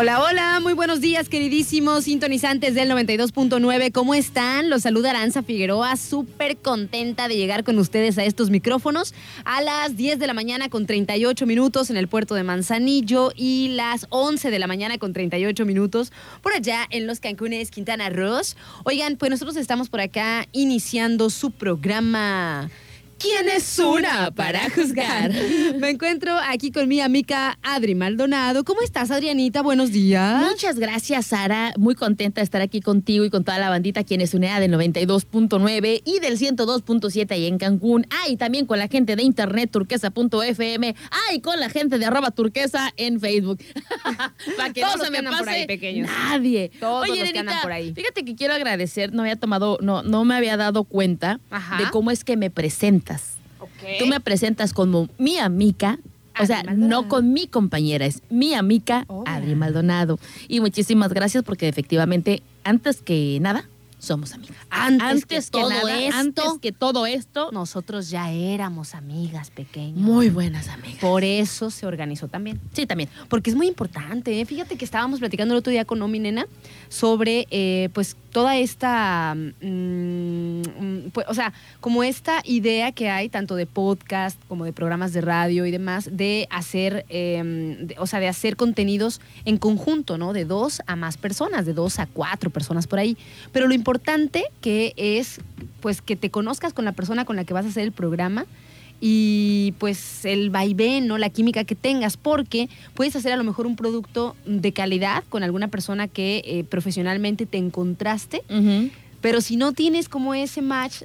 Hola, hola, muy buenos días, queridísimos sintonizantes del 92.9. ¿Cómo están? Los saluda Aranza Figueroa, súper contenta de llegar con ustedes a estos micrófonos a las 10 de la mañana con 38 minutos en el puerto de Manzanillo y las 11 de la mañana con 38 minutos por allá en los Cancunes, Quintana Roo. Oigan, pues nosotros estamos por acá iniciando su programa. ¿Quién es una para juzgar? Me encuentro aquí con mi amiga Adri Maldonado. ¿Cómo estás, Adrianita? Buenos días. Muchas gracias, Sara. Muy contenta de estar aquí contigo y con toda la bandita quienes unea del 92.9 y del 102.7 ahí en Cancún. Ah, y también con la gente de internet turquesa.fm. Ah, y con la gente de arroba turquesa en Facebook. Para que Todos no se me andan por pase ahí, pequeños. nadie. Todos Oye, los que andan Nenita, por ahí. fíjate que quiero agradecer, no había tomado, no, no me había dado cuenta Ajá. de cómo es que me presentas. Tú me presentas como mi amiga. O sea, no con mi compañera, es mi amiga Obvio. Adri Maldonado. Y muchísimas gracias porque efectivamente, antes que nada, somos amigas. Antes, que, todo nada, esto, antes que todo esto, nosotros ya éramos amigas pequeñas. muy buenas amigas. Por eso se organizó también. Sí, también. Porque es muy importante. ¿eh? Fíjate que estábamos platicando el otro día con Omi Nena sobre, eh, pues, toda esta, mm, mm, pues, o sea, como esta idea que hay, tanto de podcast como de programas de radio y demás, de hacer, eh, de- o sea, de hacer contenidos en conjunto, ¿no? De dos a más personas, de dos a cuatro personas por ahí. Pero lo importante que es, pues, que te conozcas con la persona con la que vas a hacer el programa y pues el vaivén, ¿no? La química que tengas, porque puedes hacer a lo mejor un producto de calidad con alguna persona que eh, profesionalmente te encontraste, pero si no tienes como ese match,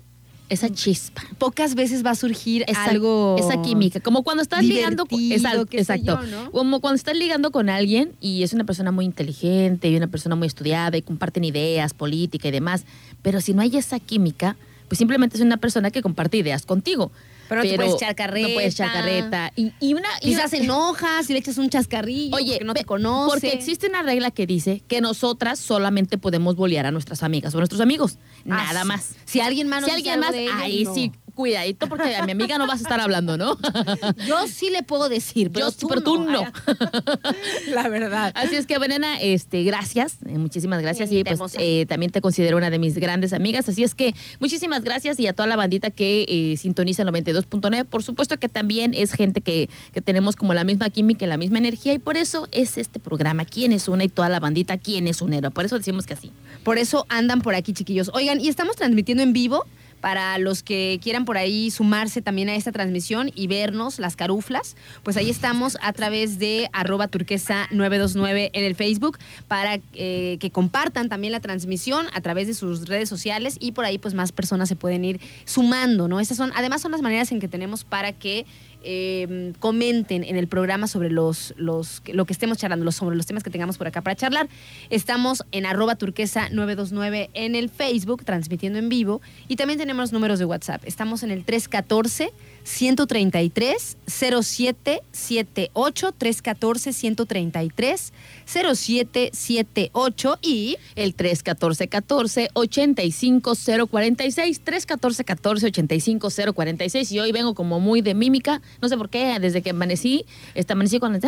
Esa chispa. pocas veces va a surgir Esa, algo... esa química. Como cuando estás ligando. con- divertido, Exacto. qué sé exacto. yo, ¿no? Como cuando estás ligando con alguien y es una persona muy inteligente y una persona muy estudiada y comparten ideas, política y demás. Pero si no hay esa química, pues simplemente es una persona que comparte ideas contigo. Pero no te puedes echar carreta. No puedes echar carreta. Y, y una. y Quizás una- enojas y le echas un chascarrillo Oye, porque no te conoce. Porque existe una regla que dice que nosotras solamente podemos bolear a nuestras amigas o a nuestros amigos. Ah, Nada sí. más. Si alguien más nos Si alguien más, ahí no. sí, cuidadito, porque a mi amiga no vas a estar hablando, ¿no? Yo sí le puedo decir, pero, Yo- tú, pero tú no. La verdad. Así es que, Venena, este, gracias, eh, muchísimas gracias. Sí, Y pues eh, también te considero una de mis grandes amigas. Así es que muchísimas gracias y a toda la bandita que eh, sintoniza el 92.9. Por supuesto que también es gente que, que tenemos como la misma química y la misma energía. Y por eso es este programa, ¿Quién es una? Y toda la bandita, ¿Quién es un héroe? Por eso decimos que así. Por eso andan por aquí, chiquillos. Oigan, y estamos transmitiendo en vivo para los que quieran por ahí sumarse también a esta transmisión y vernos las caruflas. Pues ahí estamos a través de arroba turquesa 929 en el Facebook para eh, que compartan también la transmisión a través de sus redes sociales y por ahí pues más personas se pueden ir sumando, ¿no? Estas son, además son las maneras en que tenemos para que eh, comenten en el programa sobre los, los lo que estemos charlando, sobre los temas que tengamos por acá para charlar. Estamos en arroba turquesa 929 en el Facebook, transmitiendo en vivo. Y también tenemos números de WhatsApp. Estamos en el 314 133 0778 314 133 0778 y El 314-14-85046, 314-14-85046. Y hoy vengo como muy de mímica, no sé por qué, desde que amanecí, este, amanecí cuando,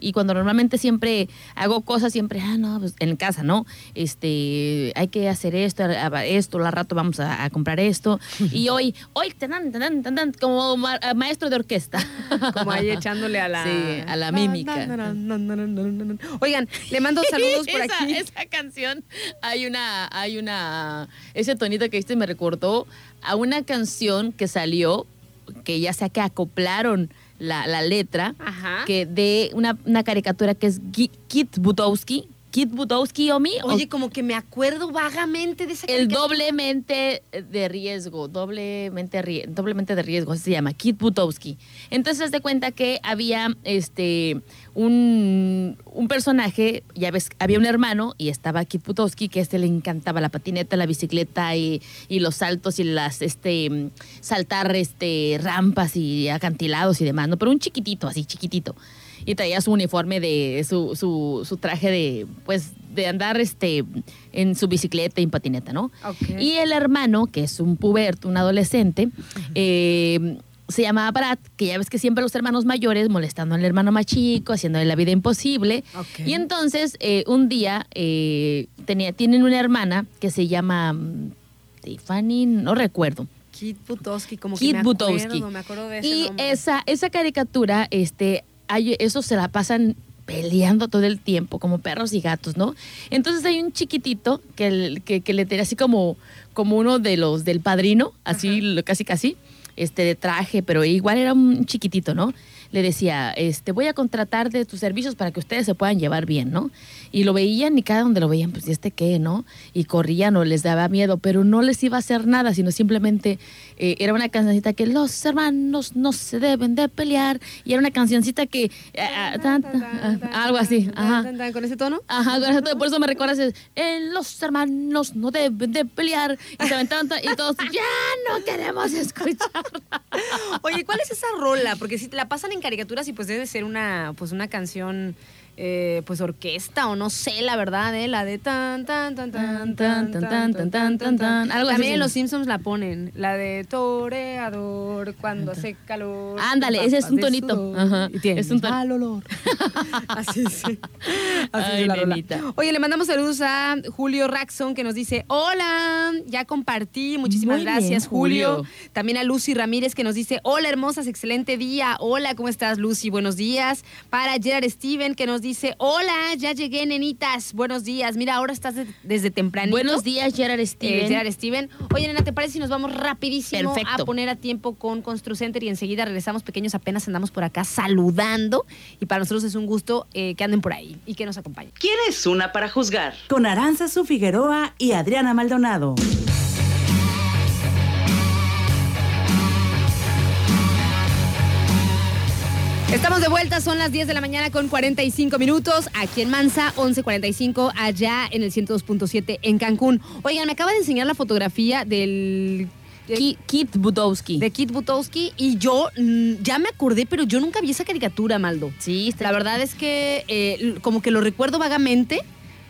y cuando normalmente siempre hago cosas, siempre, ah, no, pues en casa, ¿no? Este, hay que hacer esto, esto, la rato vamos a, a comprar esto. Y hoy, hoy, tan, tan, tan, tan, como ma- maestro de orquesta. como ahí echándole a la... Sí, a la mímica. Oigan, le mando saludos por esa, aquí. Esa canción, hay una, hay una, ese tonito que viste me recordó a una canción que salió, que ya sea que acoplaron la, la letra, Ajá. que de una, una caricatura que es Gi- Kit Butowski, Kid Butowski o mí. Oye, como que me acuerdo vagamente de esa el caricatura. doblemente de riesgo, doblemente, rie- doblemente de riesgo, así se llama, Kid Butowski. Entonces, de cuenta que había este un, un personaje, ya ves, había un hermano y estaba Kid Butowski, que a este le encantaba la patineta, la bicicleta y, y los saltos y las, este, saltar este, rampas y acantilados y demás, ¿no? Pero un chiquitito, así chiquitito. Y traía su uniforme de, su, su, su traje de, pues, de andar este, en su bicicleta y en patineta, ¿no? Ok. Y el hermano, que es un puberto, un adolescente, eh, se llamaba Brad, que ya ves que siempre los hermanos mayores molestando al hermano más chico, haciéndole la vida imposible. Ok. Y entonces, eh, un día, eh, tenía, tienen una hermana que se llama mm, Tiffany, no recuerdo. Kid Butowski, como Kid que me Butowski. acuerdo, me acuerdo de ese Y nombre. esa, esa caricatura, este, hay, eso se la pasan peleando todo el tiempo, como perros y gatos, ¿no? Entonces hay un chiquitito que, el- que, que le tenía así como, como uno de los del padrino, así, casi casi, este, de traje, pero igual era un chiquitito, ¿no? Le decía, este, voy a contratar de tus servicios para que ustedes se puedan llevar bien, ¿no? Y lo veían y cada donde lo veían, pues, ¿y este qué, no? Y corrían o les daba miedo, pero no les iba a hacer nada, sino simplemente eh, era una cancioncita que los hermanos no se deben de pelear. Y era una cancioncita que... ah, ah, tan, tan, ah, algo así, ajá. ¿Con ese tono? Ajá, con eso- por eso me recuerdas, es, "Eh, los hermanos no deben de pelear. Y se aventaban to- y todos, ya no queremos escucharla. Oye, ¿cuál es esa rola? Porque si te la pasan en caricaturas y pues debe ser una, pues una canción, eh, pues orquesta o no sé, la verdad, ¿eh? La de tan, tan, tan, tan, tan, tan, tan, tan, tan, tan, tan. Algo También en Los Simpsons la ponen. La de toreador cuando hace calor. Ándale, ese es un tonito. Ajá, Y tiene es un mal olor. Así sí. Así Ay, es la rola. Oye, le mandamos saludos a Julio Raxon que nos dice, hola, ya compartí, muchísimas Muy bien, gracias Julio. Julio. También a Lucy Ramírez que nos dice, hola hermosas, excelente día. Hola, ¿cómo estás Lucy? Buenos días. Para Gerard Steven que nos dice, hola, ya llegué nenitas. Buenos días. Mira, ahora estás de- desde tempranito. Buenos días, Gerard Eh, Steven. Gerard Steven. Oye, nena, ¿te parece si nos vamos rapidísimo Perfecto. a poner a tiempo con Construcenter y enseguida regresamos pequeños? Apenas andamos por acá saludando y para nosotros es un gusto eh, que anden por ahí y que nos acompañen. ¿Quién es una para juzgar? Con Aranzazu Figueroa y Adriana Maldonado. Estamos de vuelta, son las 10 de la mañana con 45 minutos, aquí en Mansa, 11.45, allá en el 102.7 en Cancún. Oigan, me acaba de enseñar la fotografía del... de- Ki- Kit Budowski. de Kit Butowski y yo mm, ya me acordé, pero yo nunca vi esa caricatura, Maldo. Sí, está La verdad es que eh, como que lo recuerdo vagamente,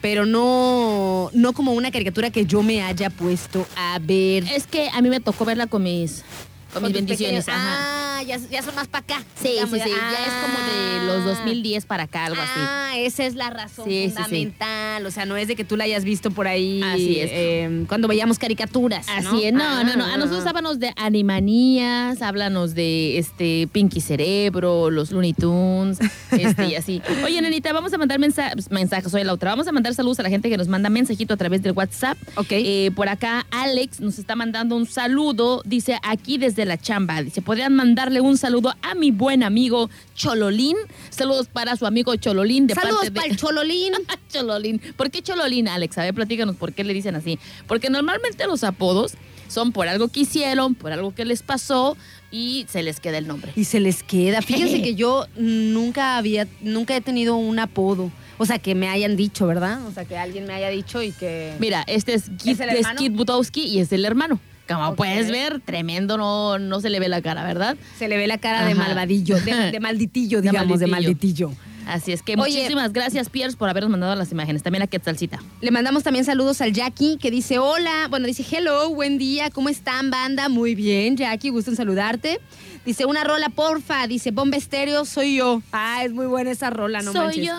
pero no, no como una caricatura que yo me haya puesto a ver. Es que a mí me tocó verla con mis, con mis bendiciones. pequeños. Ajá. Ah, ya, ya son más para acá. Sí, digamos, sí, sí. Ya es como de los Ah. 2010 para acá, algo así. Ah, esa es la razón Sí, sí, sí. fundamental. O sea, no es de que tú la hayas visto por ahí Así es. eh, cuando veíamos caricaturas. Así es, no, no, no. A Ah. nosotros háblanos de Animanías, háblanos de este Pinky Cerebro, los Looney Tunes, este y así. Oye, nenita, vamos a mandar mensa- mensajes, soy la otra. Vamos a mandar saludos a la gente que nos manda mensajito a través del WhatsApp. Ok. Eh, por acá, Alex nos está mandando un saludo. Dice aquí desde la chamba. Dice, podrían mandarle un saludo a mi buen amigo Chololín. Saludos para su amigo Chololín de Saludos parte de. para el Chololín. Chololín. ¿Por qué Chololín, Alex? A ver, platícanos por qué le dicen así. Porque normalmente los apodos son por algo que hicieron, por algo que les pasó y se les queda el nombre. Y se les queda. Fíjense que yo nunca había, nunca he tenido un apodo. O sea, que me hayan dicho, ¿verdad? O sea, que alguien me haya dicho y que... Mira, este es Kit, ¿Es el es hermano? Kit Butowski y es el hermano. Como puedes ver, tremendo, no, no se le ve la cara, ¿verdad? Se le ve la cara de malvadillo, de, de malditillo, digamos, de malditillo. malditillo. Así es que Oye. muchísimas gracias, Piers, por habernos mandado las imágenes. También a Quetzalcita. Le mandamos también saludos al Jackie, que dice hola, bueno, dice hello, buen día, ¿cómo están, banda? Muy bien, Jackie, gusto en saludarte. Dice, una rola, porfa, dice, bomba estéreo, soy yo. Ah, es muy buena esa rola, no Soy manches. yo.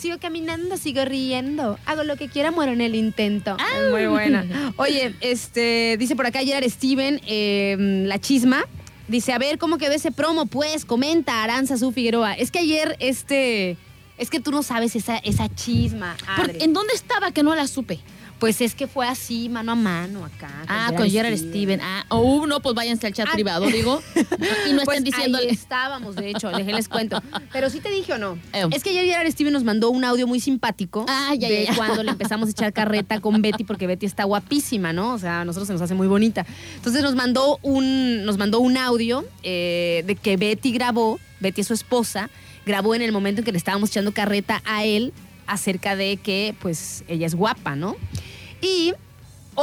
Sigo caminando, sigo riendo. Hago lo que quiera, muero en el intento. Es muy buena. Oye, este, dice por acá Gerard Steven, eh, la chisma. Dice, a ver, ¿cómo quedó ese promo? Pues, comenta, Aranza Su Figueroa. Es que ayer, este, es que tú no sabes esa, esa chisma. ¿En dónde estaba que no la supe? Pues es que fue así, mano a mano acá. Ah, con Gerard Steven. Ah, oh, no, pues váyanse al chat Ah. privado, digo. Y no Pues estén diciéndole. ahí estábamos, de hecho, déjenles cuento. Pero sí te dije o no. Eh. Es que ayer Gerard Steven nos mandó un audio muy simpático Ah, ya, de ya, ya. cuando le empezamos a echar carreta con Betty, porque Betty está guapísima, ¿no? O sea, a nosotros se nos hace muy bonita. Entonces nos mandó un, nos mandó un audio eh, de que Betty grabó, Betty es su esposa, grabó en el momento en que le estábamos echando carreta a él acerca de que, pues, ella es guapa, ¿no? Y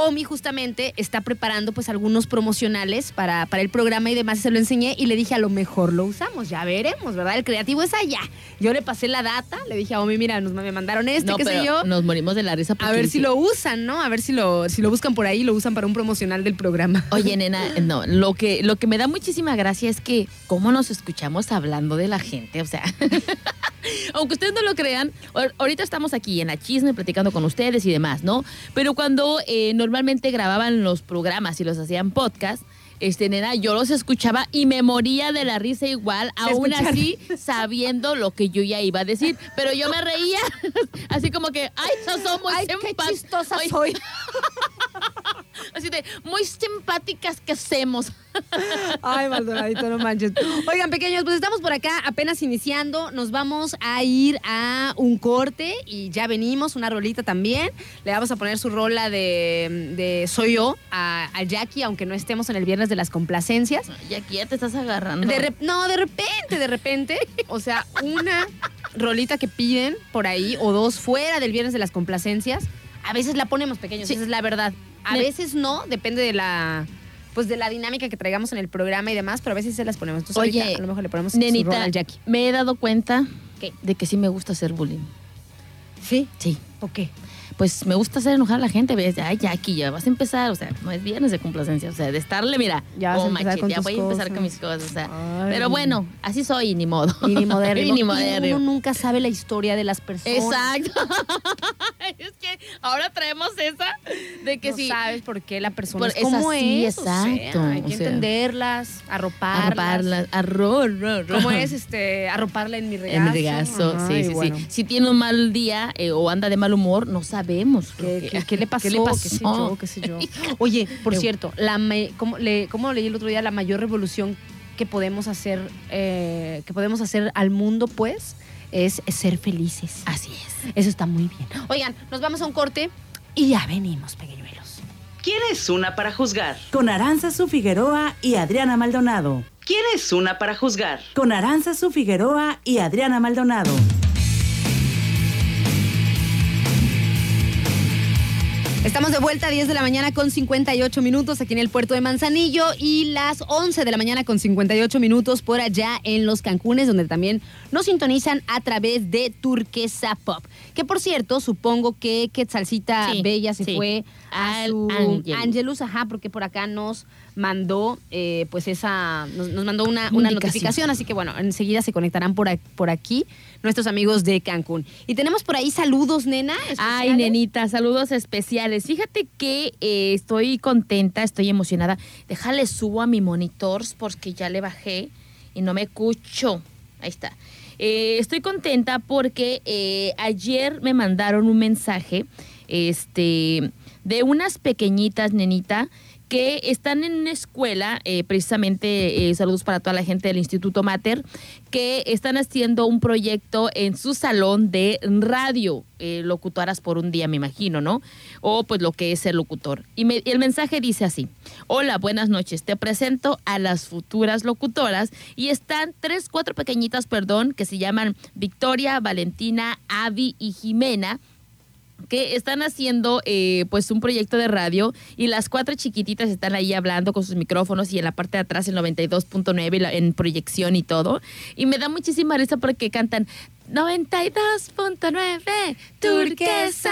Omi justamente está preparando pues algunos promocionales para, para el programa y demás, y se lo enseñé y le dije a lo mejor lo usamos, ya veremos, ¿verdad? El creativo es allá. Yo le pasé la data, le dije a Omi, mira, nos me mandaron este, no, qué sé yo. nos morimos de la risa. A ver si lo usan, ¿no? A ver si lo, si lo buscan por ahí, lo usan para un promocional del programa. Oye, nena, no, lo que, lo que me da muchísima gracia es que cómo nos escuchamos hablando de la gente, o sea, aunque ustedes no lo crean, ahor- ahorita estamos aquí en la chisme platicando con ustedes y demás, ¿no? Pero cuando eh, normalmente grababan los programas y los hacían podcast, este, nena, yo los escuchaba y me moría de la risa igual, aún escuchar. así sabiendo lo que yo ya iba a decir, pero yo me reía, así como que, ay, eso son muy Ay, qué simpas". chistosa Oye, soy. Así de, muy simpáticas que hacemos. Ay, Maldonadito, no manches. Oigan, pequeños, pues estamos por acá apenas iniciando. Nos vamos a ir a un corte y ya venimos, una rolita también. Le vamos a poner su rola de, de Soy yo a, a Jackie, aunque no estemos en el viernes de las complacencias. Y aquí ya te estás agarrando. De no, de repente, de repente. O sea, una rolita que piden por ahí o dos fuera del viernes de las complacencias. A veces la ponemos pequeños, Sí. esa es la verdad. A Me- veces no, depende de la pues de la dinámica que traigamos en el programa y demás, pero a veces se las ponemos. Entonces, Oye, ahorita a lo mejor le ponemos su Nenita, al Jackie. me he dado cuenta ¿Qué? de que sí me gusta hacer bullying. ¿Sí? Sí. ¿O qué? Pues me gusta hacer enojar a la gente. Ves, ay, Jackie, ya vas a empezar. O sea, no es viernes de complacencia. O sea, de estarle, mira, Ya vas a como empezar con ya tus voy a empezar cosas. con mis cosas. O sea, Ay. pero bueno, así soy, ni modo. Y ni modérrimo. Y ni Y modérrimo. uno nunca sabe la historia de las personas. Exacto. es que ahora traemos esa de que no sí. sabes por qué la persona Por- es es como así, es. o sea, exacto, hay que o sea. entenderlas, arroparlas. Arroparla, arro, arro, arro. ¿Cómo es este arroparla en mi regazo? En mi regazo, Ajá, sí, sí, bueno, sí. Si tiene un mal día eh, o anda de mal humor, no sabemos. ¿Qué, qué- qué le pasó? ¿Qué le pasó? ¿Qué sé yo? ¿Qué sé yo? Oye, por cierto, la ¿cómo, le, cómo leí el otro día? La mayor revolución que podemos hacer, eh, que podemos hacer al mundo, pues, es ser felices. Así es. Eso está muy bien. Oigan, nos vamos a un corte y ya venimos, pequeñuelos. ¿Quién es una para juzgar? Con Aranzazu Figueroa y Adriana Maldonado. ¿Quién es una para juzgar? Con Aranzazu Figueroa y Adriana Maldonado. Estamos de vuelta a 10 de la mañana con 58 minutos aquí en el puerto de Manzanillo y las 11 de la mañana con 58 minutos por allá en los Cancunes, donde también nos sintonizan a través de Turquesa Pop. Que por cierto, supongo que Quetzalcita Sí, Bella se sí. fue a Al su Angelus. Angelus, ajá, porque por acá nos mandó eh, pues esa, nos, nos mandó una, una notificación, así que bueno, enseguida se conectarán por, a- por aquí nuestros amigos de Cancún. Y tenemos por ahí saludos, nena. Ay, especiales. nenita, saludos especiales. Fíjate que eh, estoy contenta, estoy emocionada. Déjale subo a mi monitors porque ya le bajé y no me escucho. Ahí está. Eh, estoy contenta porque eh, ayer me mandaron un mensaje este, de unas pequeñitas, nenita, que están en una escuela, eh, precisamente eh, saludos para toda la gente del Instituto Mater, que están haciendo un proyecto en su salón de radio, eh, locutoras por un día, me imagino, ¿no? O pues lo que es ser locutor. Y, me- y el mensaje dice así, hola, buenas noches, te presento a las futuras locutoras y están tres, cuatro pequeñitas, perdón, que se llaman Victoria, Valentina, Avi y Jimena que están haciendo eh, pues un proyecto de radio y las cuatro chiquititas están ahí hablando con sus micrófonos y en la parte de atrás el 92.9 y la- en proyección y todo. Y me da muchísima risa porque cantan 92.9 turquesa.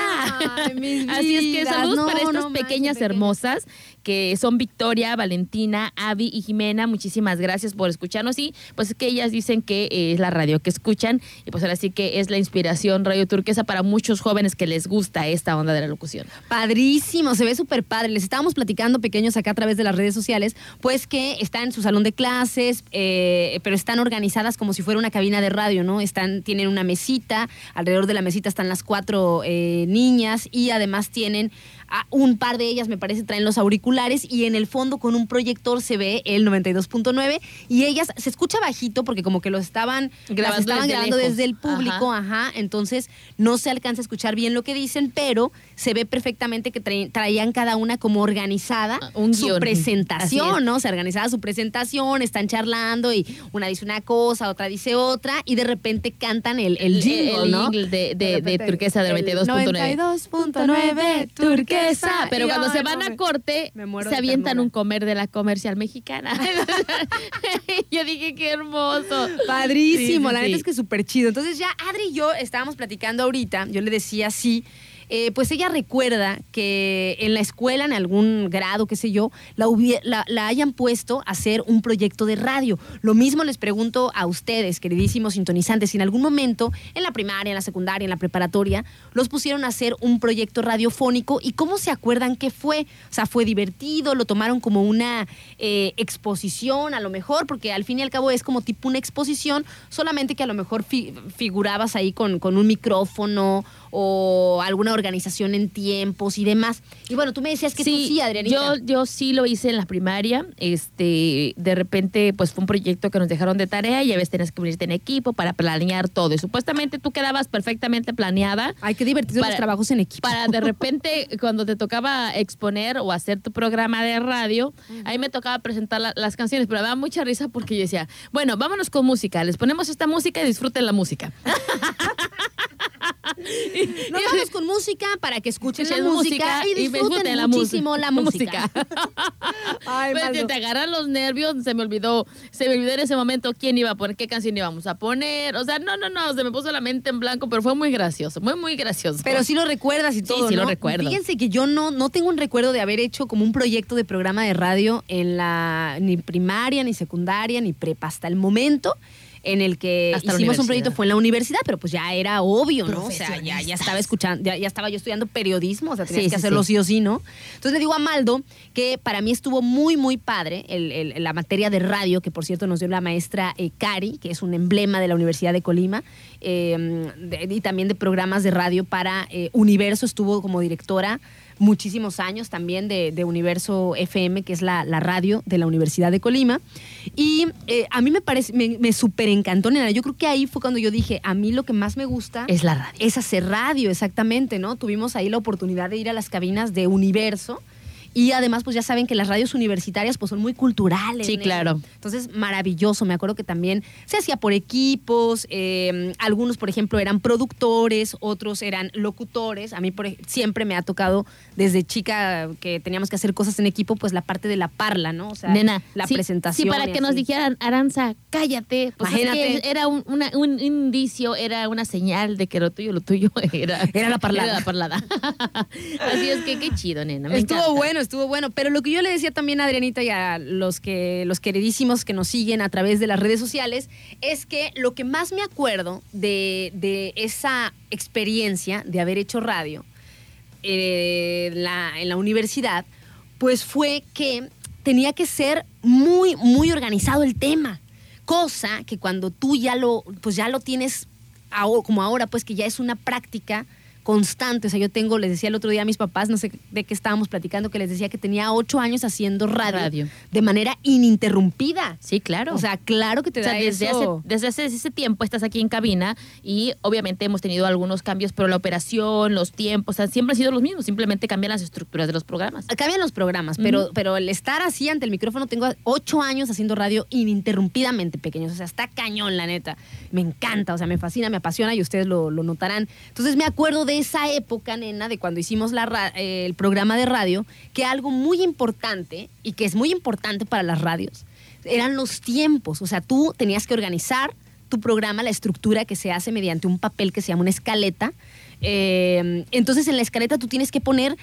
Ay, Así es que saludos No, para estas no manches, pequeñas pequeñas. hermosas que son Victoria, Valentina, Avi y Jimena. Muchísimas gracias por escucharnos y pues es que ellas dicen que eh, es la radio que escuchan y pues ahora sí que es la inspiración Radio Turquesa para muchos jóvenes que les gusta esta onda de la locución. Padrísimo, se ve súper padre. Les estábamos platicando pequeños acá a través de las redes sociales, pues que están en su salón de clases, eh, pero están organizadas como si fuera una cabina de radio, ¿no? Están, tienen una mesita, alrededor de la mesita están las cuatro eh, niñas y además tienen un par de ellas, me parece, traen los auriculares y en el fondo con un proyector se ve el 92.9 y ellas se escucha bajito porque como que lo estaban las Grabando estaban desde grabando lejos. desde el público, ajá. entonces no se alcanza a escuchar bien lo que dicen, pero se ve perfectamente que traían, traían cada una como organizada Ah, un su presentación, es. ¿no? Se organizaba su presentación, están charlando y una dice una cosa, otra dice otra y de repente cantan el, el jingle, el ¿no? jingle de, de- Turquesa del el 92.9. 92.9 Turquesa. Pero Y, cuando se van a corte, se avientan un comer de la comercial mexicana. Yo dije, qué hermoso. Padrísimo, la neta es que súper chido. Entonces ya Adri y yo estábamos platicando ahorita, yo le decía sí. Eh, pues ella recuerda que en la escuela, en algún grado, qué sé yo, la, la, hayan puesto a hacer un proyecto de radio. Lo mismo les pregunto a ustedes, queridísimos sintonizantes, si en algún momento, en la primaria, en la secundaria, en la preparatoria, los pusieron a hacer un proyecto radiofónico y cómo se acuerdan que fue. O sea, fue divertido, lo tomaron como una eh, exposición, a lo mejor, porque al fin y al cabo es como tipo una exposición, solamente que a lo mejor fi- figurabas ahí con, con un micrófono o alguna organización en tiempos y demás. Y bueno, tú me decías que tú sí, Adrianita. Yo, yo sí lo hice en la primaria. Este, de repente, pues fue un proyecto que nos dejaron de tarea y a veces tenías que unirte en equipo para planear todo. Y supuestamente tú quedabas perfectamente planeada. Ay, qué divertido los Para- trabajos en equipo. Para de repente, cuando te tocaba exponer o hacer tu programa de radio, ahí me tocaba presentar la- las canciones, pero me daba mucha risa porque yo decía, bueno, vámonos con música, les ponemos esta música y disfruten la música. Nos vamos con música para que escuchen la música, y disfruten la muchísimo la música. Ay, Pues, te agarran los nervios, se me olvidó, se me olvidó en ese momento quién iba a poner, qué canción íbamos a poner. O sea, no, no, no, se me puso la mente en blanco, pero fue muy gracioso, muy, muy gracioso. Pero sí lo recuerdas y Sí, todo, sí lo ¿no? recuerdo. Fíjense que yo no, no tengo un recuerdo de haber hecho como un proyecto de programa de radio en la ni primaria, ni secundaria, ni prepa. Hasta el momento en el que Hasta hicimos un proyecto fue en la universidad, pero pues ya era obvio, ¿no? O sea, ya, ya estaba escuchando, ya, ya estaba yo estudiando periodismo, o sea, tenías Sí, que sí, hacerlo sí. sí o sí, ¿no? Entonces le digo a Maldo que para mí estuvo muy, muy padre el- el- la materia de radio, que por cierto nos dio la maestra eh, Cari, que es un emblema de la Universidad de Colima, eh, de- y también de programas de radio para eh, Universo, estuvo como directora muchísimos años también de, de Universo FM, que es la, la radio de la Universidad de Colima. Y eh, a mí me parece, me, me súper encantó, nena. Yo creo que ahí fue cuando yo dije, a mí lo que más me gusta es la radio. es hacer radio, exactamente, ¿no? Tuvimos ahí la oportunidad de ir a las cabinas de Universo. Y además, pues ya saben que las radios universitarias pues son muy culturales. Sí, claro. Entonces, maravilloso. Me acuerdo que también se hacía por equipos. eh, algunos, por ejemplo, eran productores, otros eran locutores. A mí por siempre me ha tocado desde chica que teníamos que hacer cosas en equipo, pues la parte de la parla, ¿no? O sea, Nena, la sí, presentación. Sí, para que nos dijeran, Aranza, cállate. Pues es Imagínate. que era un, una- un indicio, era una señal de que lo tuyo, lo tuyo era, Era la parlada. Era la parlada. Así es que qué chido, nena. me estuvo encanta. bueno, estuvo bueno. Pero lo que yo le decía también a Adrianita y a los que los queridísimos que nos siguen a través de las redes sociales es que lo que más me acuerdo de, de esa experiencia de haber hecho radio eh, en la universidad, pues fue que tenía que ser muy, muy organizado el tema. Cosa que cuando tú ya lo, pues ya lo tienes, como ahora, pues que ya es una práctica constante. O sea, yo tengo, les decía el otro día a mis papás, no sé de qué estábamos platicando, que les decía que tenía ocho años haciendo radio, Radio. de manera ininterrumpida. Sí, claro. O sea, claro que te O sea, da desde, hace, eso. desde hace ese tiempo estás aquí en cabina y obviamente hemos tenido algunos cambios, pero la operación, los tiempos, o sea, siempre han sido los mismos, simplemente cambian las estructuras de los programas. Cambian los programas, pero, pero el estar así ante el micrófono, tengo ocho años haciendo radio ininterrumpidamente pequeños. O sea, está cañón, la neta. Me encanta, o sea, me fascina, me apasiona y ustedes lo, lo notarán. Entonces me acuerdo de esa época, nena, de cuando hicimos eh, el programa de radio, que algo muy importante y que es muy importante para las radios eran los tiempos. O sea, tú tenías que organizar tu programa, la estructura que se hace mediante un papel que se llama una escaleta. Eh, entonces, en la escaleta tú tienes que poner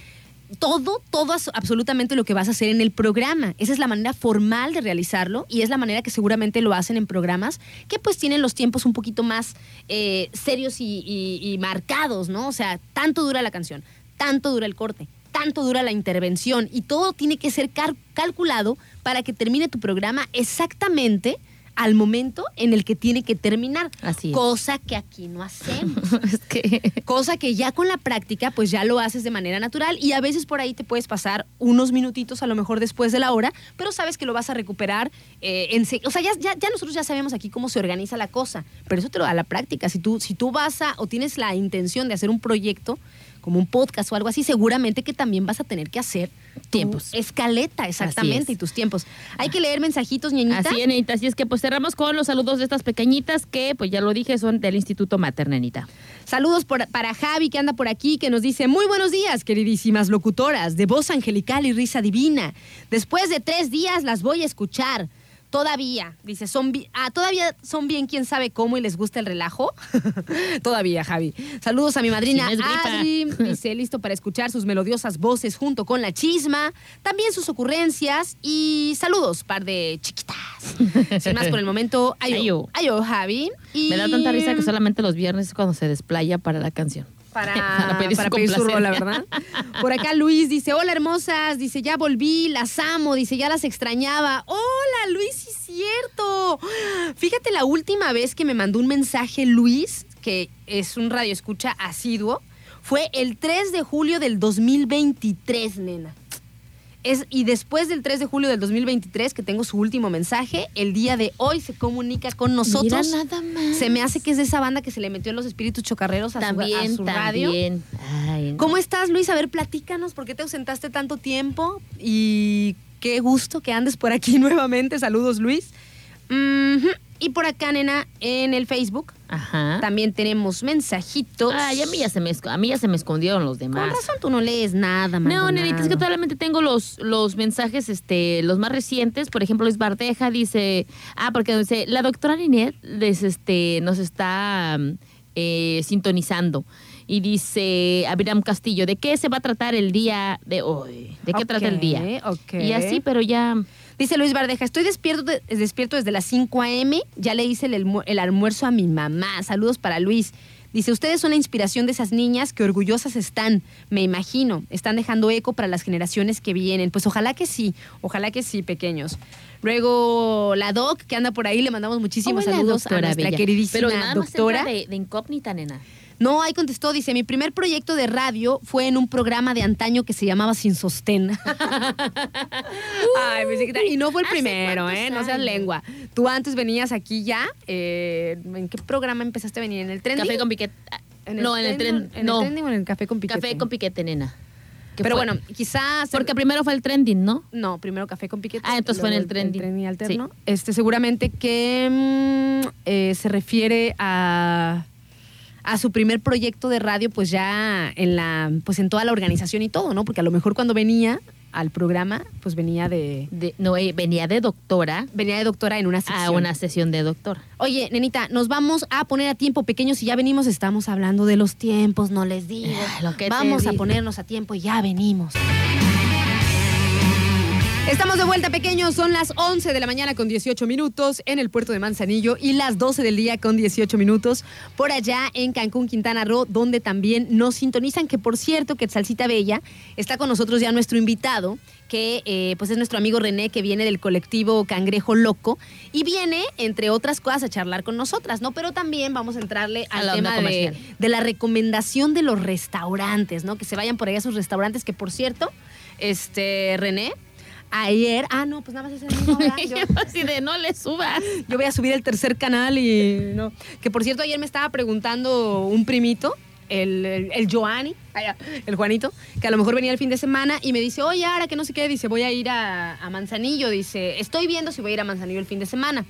todo, todo absolutamente lo que vas a hacer en el programa. Esa es la manera formal de realizarlo y es la manera que seguramente lo hacen en programas que pues tienen los tiempos un poquito más eh, serios y, y- y marcados, ¿no? O sea, tanto dura la canción, tanto dura el corte, tanto dura la intervención y todo tiene que ser calculado para que termine tu programa exactamente al momento en el que tiene que terminar. Así es. Cosa que aquí no hacemos. es que Cosa que ya con la práctica, pues ya lo haces de manera natural y a veces por ahí te puedes pasar unos minutitos, a lo mejor después de la hora, pero sabes que lo vas a recuperar. eh, en se- o sea, ya, ya, ya nosotros ya sabemos aquí cómo se organiza la cosa, pero eso te lo da la práctica. Si tú, si tú vas a o tienes la intención de hacer un proyecto, como un podcast o algo así, seguramente que también vas a tener que hacer tu Tiempos. escaleta, exactamente, es. y tus tiempos. Hay que leer mensajitos, ñeñita. Así es. Así es que pues cerramos con los saludos de estas pequeñitas que, pues ya lo dije, son del Instituto Mater, nenita. Saludos por- para Javi que anda por aquí, que nos dice, muy buenos días, queridísimas locutoras, de voz angelical y risa divina. Después de tres días las voy a escuchar. Todavía, dice, son ah, todavía son bien quién sabe cómo y les gusta el relajo. todavía, Javi. Saludos a mi madrina Si. Adri, dice, listo para escuchar sus melodiosas voces junto con la chisma, también sus ocurrencias y saludos, par de chiquitas. Sin más por el momento, ayo, Ayo. ayo, Javi. Y- Me da tanta risa que solamente los viernes es cuando se desplaya para la canción. Para, Para pedir su pedir su rola. ¿verdad? Por acá Luis dice, hola hermosas, dice, ya volví, las amo, dice, ya las extrañaba. Hola Luis, sí es cierto. Fíjate la última vez que me mandó un mensaje Luis, que es un radio escucha asiduo, fue el 3 de julio del 2023, nena. Es, y después del 3 de julio del 2023, que tengo su último mensaje, el día de hoy se comunica con nosotros. Mira nada más. Se me hace que es de esa banda que se le metió los espíritus chocarreros a su- a También, su, radio. también. Ay, no. ¿Cómo estás, Luis? A ver, platícanos, ¿por qué te ausentaste tanto tiempo? Y qué gusto que andes por aquí nuevamente. Saludos, Luis. Ujú. Y por acá, nena, en el Facebook Ajá. también tenemos mensajitos. Ay, a mí ya se me, a mí ya se me escondieron los Con demás. razón tú no lees nada, No, Maldonado. nenita, es que solamente tengo los, los mensajes, este, los más recientes. Por ejemplo, Luis Bardeja dice, ah, porque dice, la doctora Linet les, este, nos está eh, sintonizando. Y dice Abiram Castillo, ¿de qué se va a tratar el día de hoy? ¿De qué trata el día? ok. Y así, pero ya... Dice Luis Bardeja, estoy despierto, de- despierto desde las 5 a.m., ya le hice el, el almuerzo a mi mamá. Saludos para Luis. Dice, ustedes son la inspiración de esas niñas que orgullosas están, me imagino. Están dejando eco para las generaciones que vienen. Pues ojalá que sí, ojalá que sí, pequeños. Luego la doc que anda por ahí, le mandamos muchísimos Hola, saludos a nuestra Bella. queridísima Pero nada más doctora. entra de, de incógnita, nena. No, ahí contestó, dice, mi primer proyecto de radio fue en un programa de antaño que se llamaba Sin Sostén. Ay, pensé que- y no fue el ¿Hace primero, ¿eh? No seas lengua. Tú antes venías aquí ya. eh, ¿En qué programa empezaste a venir? ¿En el tren? Café con piquete. ¿En no, en el tren. ¿En no, el trending o en el café con piquete? café con piquete, nena. Pero fue- bueno, quizás... Porque primero fue el trending, ¿no? No, primero café con piquete. Ah, entonces fue en el trending. trending alterno. Este, seguramente que mm, eh, se refiere a a su primer proyecto de radio, pues ya en la, pues en toda la organización y todo, ¿no? Porque a lo mejor cuando venía al programa, pues venía de, De- no, eh, venía de doctora venía de doctora en una sección. a una sesión de doctor. Oye, nenita, nos vamos a poner a tiempo pequeño. Si ya venimos, estamos hablando de los tiempos, no les digo. Ah, lo que vamos a ponernos a tiempo y ya venimos. Estamos de vuelta, pequeños. Son las 11 de la mañana con 18 minutos en el puerto de Manzanillo y las 12 del día con 18 minutos por allá en Cancún, Quintana Roo, donde también nos sintonizan. Que por cierto, que Salsita Bella está con nosotros ya nuestro invitado, que eh, pues es nuestro amigo René, que viene del colectivo Cangrejo Loco y viene, entre otras cosas, a charlar con nosotras, ¿no? Pero también vamos a entrarle al tema de, comercial. de la recomendación de los restaurantes, ¿no? Que se vayan por ahí a sus restaurantes, que por cierto, este, René, ayer, ah, no, pues nada más ese mismo, ¿verdad? Yo- así de no le subas. yo voy a subir el tercer canal y no. Que por cierto, ayer me estaba preguntando un primito, el, el, el Joanny, el Juanito, que a lo mejor venía el fin de semana y me dice, oye, ahora que no sé qué, dice, voy a ir a, a Manzanillo. Dice, estoy viendo si voy a ir a Manzanillo el fin de semana.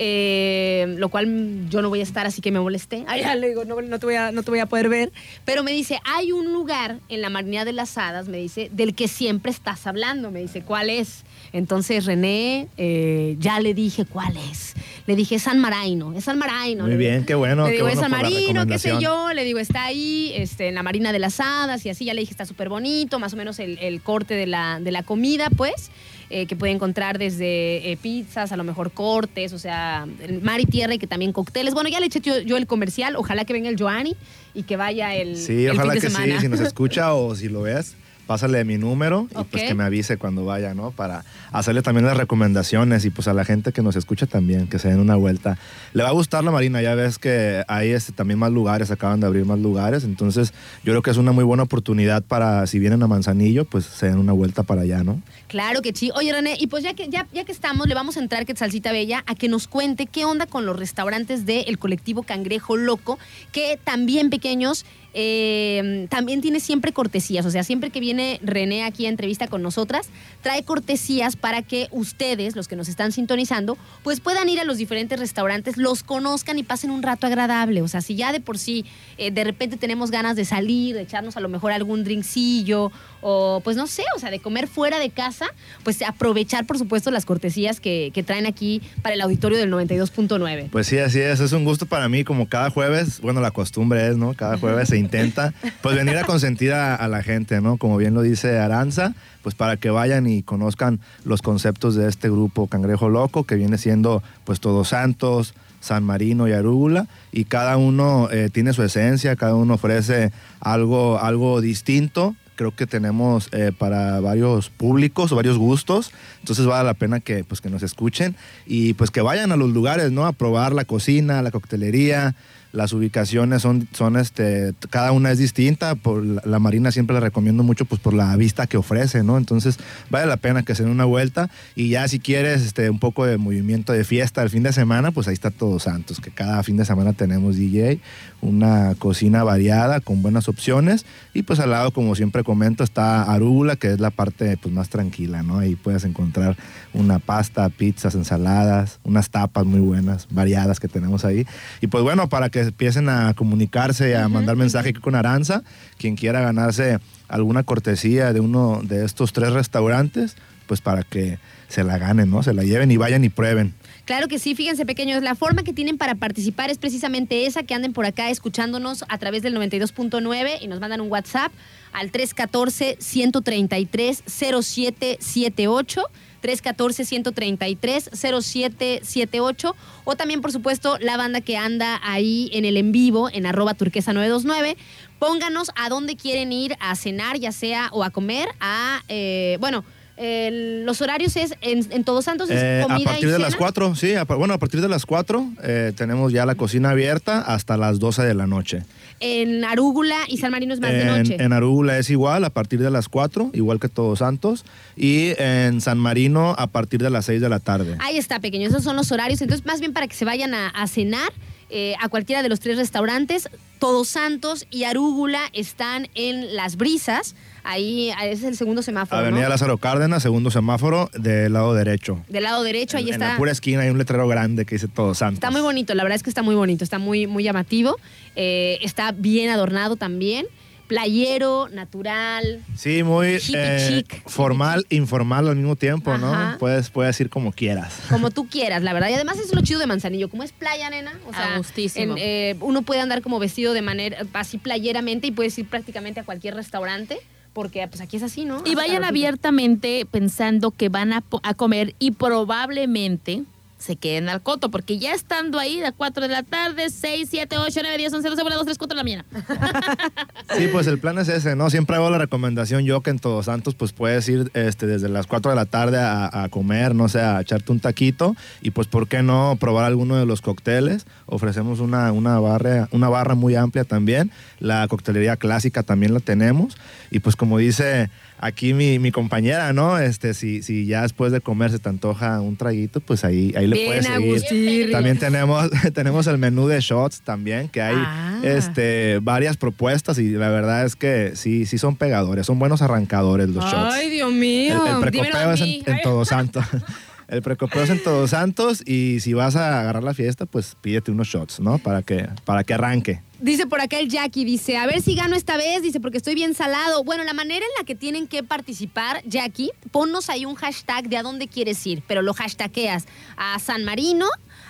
Eh, lo cual yo no voy a estar, así que me molesté. Ya le digo, no, no te voy a, no te voy a poder ver. Pero me dice, hay un lugar en la Marina de las Hadas, me dice, del que siempre estás hablando. Me dice, ¿cuál es? Entonces René, eh, ya le dije cuál es. Le dije, es San Maraino, es San Maraino. Muy bien, qué bueno, Le qué digo, es bueno San por la Marino, qué sé yo. Le digo, está ahí, este, en la Marina de las Hadas y así. Ya le dije, está súper bonito, más o menos el, el corte de la, de la comida, pues. Eh, que puede encontrar desde eh, pizzas, a lo mejor cortes, o sea, mar y tierra y que también cócteles. Bueno, ya le eché yo, yo el comercial. Ojalá que venga el Joanny y que vaya el, Sí, el ojalá fin que semana. sí, si nos escucha o si lo veas, pásale mi número y pues que me avise cuando vaya, ¿no? Para hacerle también las recomendaciones y pues a la gente que nos escucha también, que se den una vuelta. Le va a gustar la Marina, ya ves que hay este, también más lugares, acaban de abrir más lugares, entonces yo creo que es una muy buena oportunidad para, si vienen a Manzanillo, pues se den una vuelta para allá, ¿no? Claro que sí. Oye, René, y pues ya que, ya, ya que estamos, le vamos a entrar, Quetzalcita Bella, a que nos cuente qué onda con los restaurantes del colectivo Cangrejo Loco, que también pequeños, eh, también tiene siempre cortesías. O sea, siempre que viene René aquí a entrevista con nosotras, trae cortesías para que ustedes, los que nos están sintonizando, pues puedan ir a los diferentes restaurantes, los conozcan y pasen un rato agradable. O sea, si ya de por sí eh, de repente tenemos ganas de salir, de echarnos a lo mejor algún drinkcillo o pues no sé, o sea, de comer fuera de casa, pues aprovechar por supuesto las cortesías que, que traen aquí para el auditorio del 92.9. Pues sí, así es. Es un gusto para mí, como cada jueves, bueno, la costumbre es, ¿no? Cada jueves se intenta, pues venir a consentir a, a la gente, ¿no? Como bien lo dice Aranza, pues para que vayan y conozcan los conceptos de este grupo Cangrejo Loco, que viene siendo, pues, Todos Santos, San Marino y Arúgula, y cada uno eh, tiene su esencia, cada uno ofrece algo, algo distinto. Creo que tenemos eh, para varios públicos varios gustos, entonces vale la pena que, pues, que nos escuchen y pues que vayan a los lugares, ¿no? A probar la cocina, la coctelería, las ubicaciones son, son este, cada una es distinta. Por la, la Marina siempre la recomiendo mucho pues por la vista que ofrece, ¿no? Entonces vale la pena que se den una vuelta. Y ya si quieres este, un poco de movimiento de fiesta el fin de semana, pues ahí está Todos Santos, que cada fin de semana tenemos DJ, una cocina variada con buenas opciones. Y pues al lado, como siempre comento, está Arúgula, que es la parte pues más tranquila, ¿no? Ahí puedes encontrar una pasta, pizzas, ensaladas, unas tapas muy buenas, variadas que tenemos ahí. Y pues bueno, para que empiecen a comunicarse, a mandar mensaje aquí con Aranza, quien quiera ganarse alguna cortesía de uno de estos tres restaurantes, pues para que se la ganen, ¿no? Se la lleven y vayan y prueben. Claro que sí, fíjense pequeños, la forma que tienen para participar es precisamente esa, que anden por acá escuchándonos a través del 92.9 y nos mandan un WhatsApp al 314-133-0778. 314-133-0778 o también por supuesto la banda que anda ahí en el en vivo en arroba turquesa 929 pónganos a dónde quieren ir a cenar ya sea o a comer a eh, bueno los horarios es en, en Todos Santos es Eh, a partir y de las cena. 4, sí, a bueno, a partir de las 4 eh, tenemos ya la cocina abierta hasta las 12 de la noche. En Arúgula y San Marino es más de noche. en Arúgula es igual, a partir de las 4, igual que Todos Santos. Y en San Marino a partir de las 6 de la tarde. Ahí está, pequeño. Esos son los horarios. Entonces, más bien para que se vayan a, a cenar eh, a cualquiera de los tres restaurantes. Todos Santos y Arúgula están en Las Brisas. Ahí ese es el segundo semáforo. Avenida ¿no? Lázaro Cárdenas, segundo semáforo, del lado derecho. Del lado derecho, ahí en, en está. la pura esquina hay un letrero grande que dice Todos Santos. Está muy bonito, la verdad es que está muy bonito, está muy, muy llamativo. Eh, está bien adornado también. Playero, natural. Sí, muy eh, chic. formal, informal al mismo tiempo, Ajá. ¿no? Puedes, puedes ir como quieras. Como tú quieras, la verdad. Y además es lo chido de Manzanillo. Como es playa, nena. O sea, en, eh, uno puede andar como vestido de manera así playeramente y puedes ir prácticamente a cualquier restaurante. Porque pues aquí es así, ¿no? Y vayan abiertamente pensando que van a, a comer y probablemente se queden al coto, porque ya estando ahí a 4 de la tarde, 6, 7, 8, 9, 10, 11, 12, 1, 2, 3, 4 de la mañana. Sí, pues el plan es ese, ¿no? Siempre hago la recomendación yo que en Todos Santos pues puedes ir este, desde las 4 de la tarde a, a comer, no sé, a echarte un taquito y pues por qué no probar alguno de los cócteles. Ofrecemos una, una, barra, una barra muy amplia también, la coctelería clásica también la tenemos y pues como dice aquí mi, mi compañera, ¿no? Este, si, si ya después de comer se te antoja un traguito, pues ahí, ahí le puedes seguir. También tenemos, tenemos el menú de shots también, que hay Ah. este, varias propuestas y la verdad es que sí, sí son pegadores, son buenos arrancadores los shots. Ay, Dios El, mío. el Dímelo precopeo es en, en Todos Santos. El precopeo es en Todos Santos y si vas a agarrar la fiesta, pues pídete unos shots, ¿no? Para que, para que arranque. Dice por acá el Jackie, dice, a ver si gano esta vez, dice, porque estoy bien salado. Bueno, la manera en la que tienen que participar, Jackie, ponnos ahí un hashtag de a dónde quieres ir, pero lo hashtagueas a San Marino,